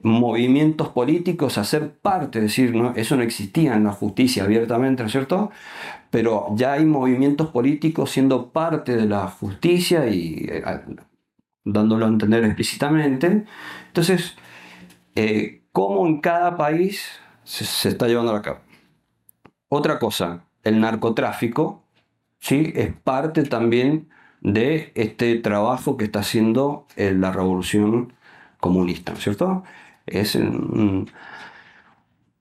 [SPEAKER 1] movimientos políticos a ser parte, es decir, ¿no? eso no existía en la justicia abiertamente, ¿no es cierto? Pero ya hay movimientos políticos siendo parte de la justicia y eh, dándolo a entender explícitamente. Entonces, eh, ¿cómo en cada país se, se, está llevando a cabo? Otra cosa, el narcotráfico, ¿sí? Es parte también de este trabajo que está haciendo eh, la revolución comunista, ¿cierto? Es un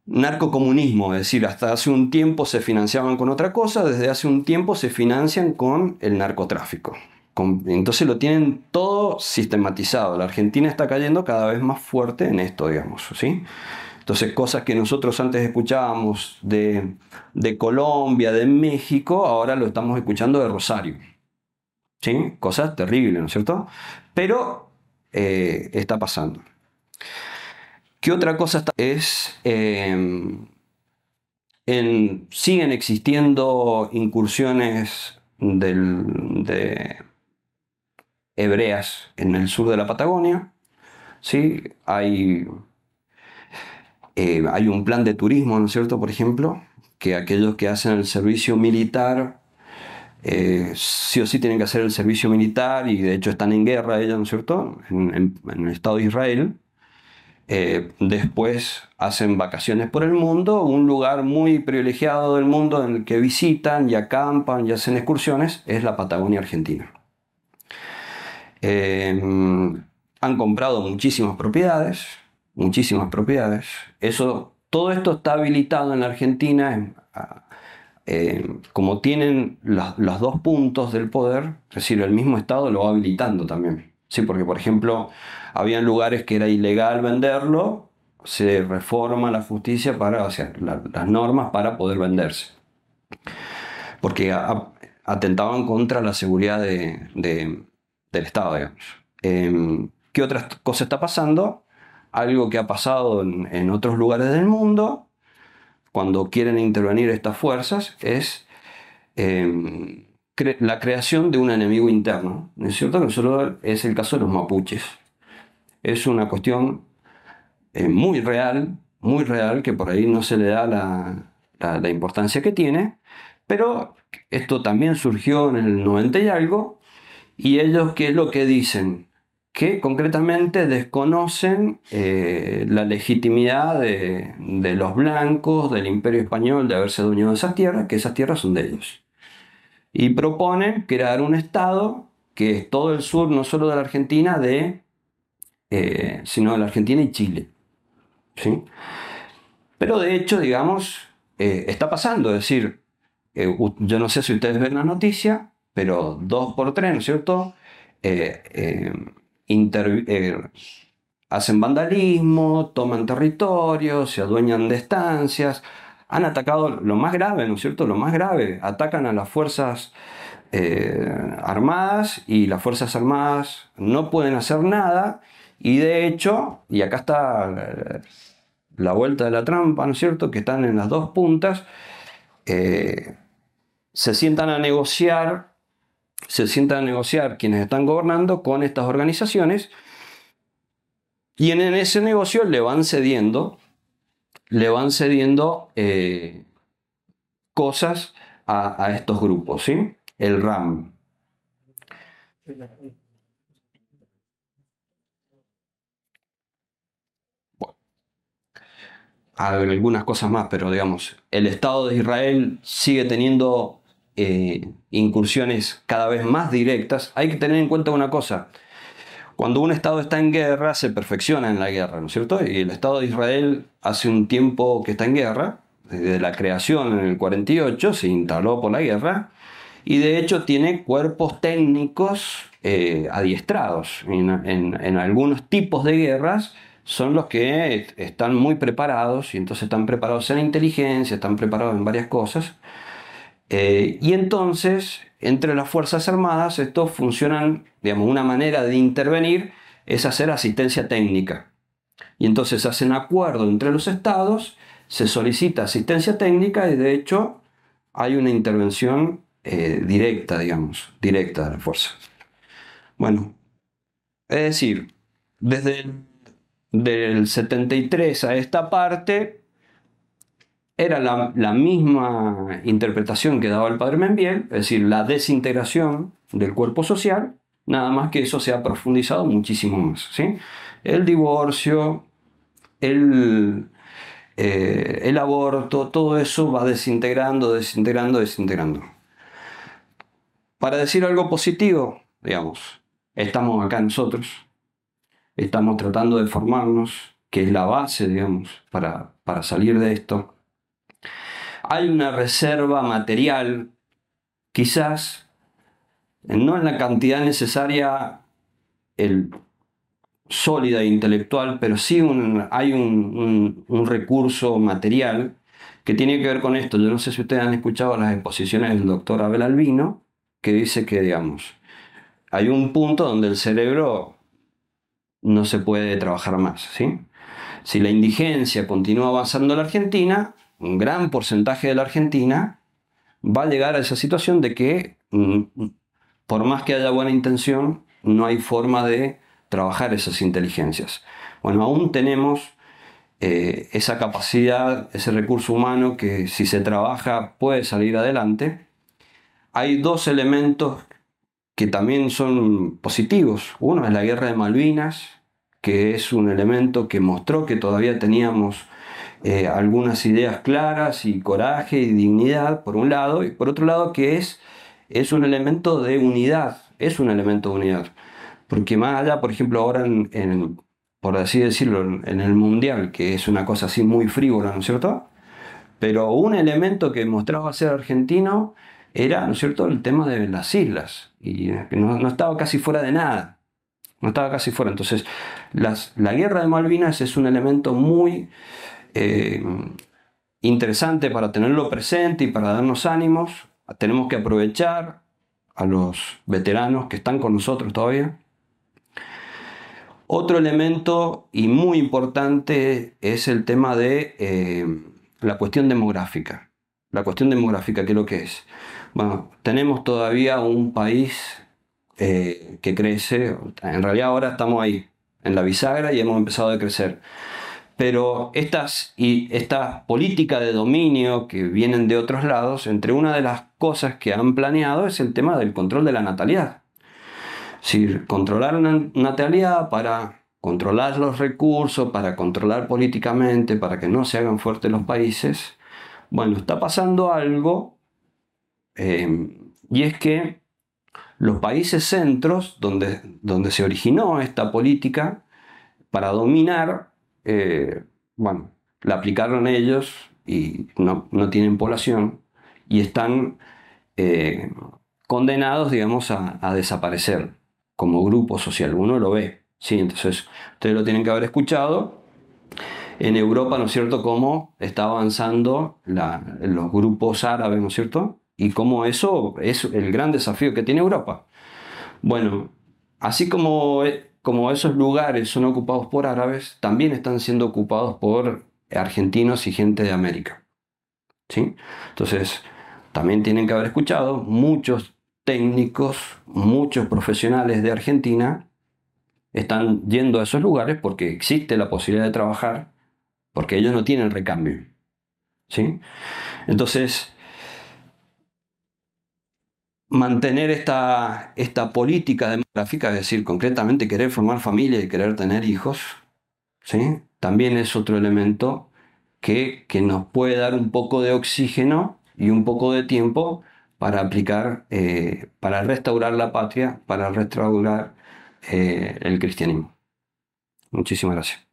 [SPEAKER 1] narcocomunismo, es decir, hasta hace un tiempo se financiaban con otra cosa, desde hace un tiempo se financian con el narcotráfico. Entonces lo tienen todo sistematizado. La Argentina está cayendo cada vez más fuerte en esto, digamos, ¿sí? Entonces, cosas que nosotros antes escuchábamos de, de Colombia, de México, ahora lo estamos escuchando de Rosario. ¿sí? Cosas terribles, ¿no es cierto? Pero eh, está pasando. ¿Qué otra cosa está? es em, siguen existiendo incursiones de hebreas en el sur de la Patagonia. ¿sí? Hay, eh, hay un plan de turismo, ¿no es cierto? Por ejemplo, que aquellos que hacen el servicio militar eh, sí o sí tienen que hacer el servicio militar y de hecho están en guerra ellos, ¿no es cierto? En, el Estado de Israel. Eh, después hacen vacaciones por el mundo, un lugar muy privilegiado del mundo en el que visitan y acampan y hacen excursiones es la Patagonia Argentina. Eh, han comprado muchísimas propiedades, muchísimas propiedades. Eso, todo esto está habilitado en la Argentina eh, como tienen los dos puntos del poder, es decir, el mismo Estado lo va habilitando también. Sí, porque, por ejemplo, había lugares que era ilegal venderlo, se reforma la justicia para, o las normas para poder venderse. Porque atentaban contra la seguridad del Estado, digamos. Em, ¿Qué otra cosa está pasando? Algo que ha pasado en otros lugares del mundo, cuando quieren intervenir estas fuerzas es em, la creación de un enemigo interno. ¿No es cierto? No solo es el caso de los mapuches. Es una cuestión eh, muy real, muy real, que por ahí no se le da la, la importancia que tiene, pero esto también surgió en el 90 y algo, y ellos, ¿qué es lo que dicen? Que concretamente desconocen eh, la legitimidad de, los blancos, del imperio español, de haberse adueñado de esas tierras, que esas tierras son de ellos. Y proponen crear un Estado que es todo el sur, no solo de la Argentina, eh, sino de la Argentina y Chile. ¿sí? Pero de hecho, digamos, eh, está pasando, es decir, yo no sé si ustedes ven la noticia, pero dos por tres, ¿no es cierto? Hacen vandalismo, toman territorio, se adueñan de estancias, han atacado lo más grave, ¿no es cierto? Lo más grave, atacan a las fuerzas eh, armadas y las fuerzas armadas no pueden hacer nada y de hecho, y acá está la, vuelta de la trampa, ¿no es cierto? Que están en las dos puntas, eh, se sientan a negociar se sientan a negociar quienes están gobernando con estas organizaciones y en ese negocio le van cediendo, le van cediendo eh, cosas a, estos grupos, ¿sí? El RAM. algunas cosas más, pero digamos, el Estado de Israel sigue teniendo eh, incursiones cada vez más directas, hay que tener en cuenta una cosa. Cuando un Estado está en guerra, se perfecciona en la guerra, ¿no es cierto? Y el Estado de Israel hace un tiempo que está en guerra, desde la creación en el 48, se instaló por la guerra, y de hecho tiene cuerpos técnicos eh, adiestrados. En, algunos tipos de guerras son los que están muy preparados, y entonces están preparados en inteligencia, están preparados en varias cosas. Eh, y entonces, entre las Fuerzas Armadas, esto funcionan, digamos, una manera de intervenir es hacer asistencia técnica. Y entonces hacen acuerdo entre los estados, se solicita asistencia técnica y de hecho hay una intervención eh, directa, digamos, directa de la fuerza. Bueno, es decir, desde el 73 a esta parte, era la, misma interpretación que daba el padre Membiel, es decir, la desintegración del cuerpo social, nada más que eso se ha profundizado muchísimo más. El divorcio, el, eh, el aborto, todo eso va desintegrando, desintegrando, desintegrando. Para decir algo positivo, digamos, estamos acá nosotros, estamos tratando de formarnos, que es la base, digamos, para, para salir de esto hay una reserva material, quizás no en la cantidad necesaria el, sólida e intelectual, pero sí hay un, recurso material que tiene que ver con esto. Yo no sé si ustedes han escuchado las exposiciones del doctor Abel Albino, que dice que, digamos, hay un punto donde el cerebro no se puede trabajar más. Si la indigencia continúa avanzando en la Argentina, un gran porcentaje de la Argentina va a llegar a esa situación de que, mm, por más que haya buena intención, no hay forma de trabajar esas inteligencias. Bueno, aún tenemos eh, esa capacidad, ese recurso humano que si se trabaja puede salir adelante. Hay dos elementos que también son positivos. Uno es la guerra de Malvinas, que es un elemento que mostró que todavía teníamos eh, algunas ideas claras y coraje y dignidad, por un lado, y por otro lado que es, es un elemento de unidad, es un elemento de unidad. Porque más allá, por ejemplo, ahora en, por así decirlo, en el Mundial, que es una cosa así muy frívola, ¿no es cierto? Pero un elemento que mostraba ser argentino era, ¿no es cierto?, el tema de las islas. Y no, no estaba casi fuera de nada. No estaba casi fuera. Entonces, las, la guerra de Malvinas es un elemento muy eh, interesante para tenerlo presente y para darnos ánimos. Tenemos que aprovechar a los veteranos que están con nosotros todavía. Otro elemento y muy importante es el tema de eh, la cuestión demográfica. La cuestión demográfica, ¿qué es lo que es? Bueno, tenemos todavía un país eh, que crece, en realidad ahora estamos ahí, en la bisagra y hemos empezado a crecer. Pero estas, y esta política de dominio que vienen de otros lados, entre una de las cosas que han planeado es el tema del control de la natalidad. Si controlar una natalidad para controlar los recursos, para controlar políticamente, para que no se hagan fuertes los países, bueno, está pasando algo eh, y es que los países centros donde, donde se originó esta política para dominar eh, bueno, la aplicaron ellos y no, tienen población y están eh, condenados, digamos, a, desaparecer como grupo social. Uno lo ve, ¿sí? Entonces, ustedes lo tienen que haber escuchado. En Europa, ¿no es cierto?, cómo está avanzando los grupos árabes, ¿no es cierto? Y cómo eso es el gran desafío que tiene Europa. Bueno, así como como esos lugares son ocupados por árabes, también están siendo ocupados por argentinos y gente de América. ¿Sí? Entonces, también tienen que haber escuchado muchos técnicos, muchos profesionales de Argentina están yendo a esos lugares porque existe la posibilidad de trabajar, porque ellos no tienen recambio. ¿Sí? Entonces, mantener esta, esta política demográfica, es decir, concretamente querer formar familia y querer tener hijos, ¿sí? también es otro elemento que, que, nos puede dar un poco de oxígeno y un poco de tiempo para aplicar, eh, para restaurar la patria, para restaurar eh, el cristianismo. Muchísimas gracias.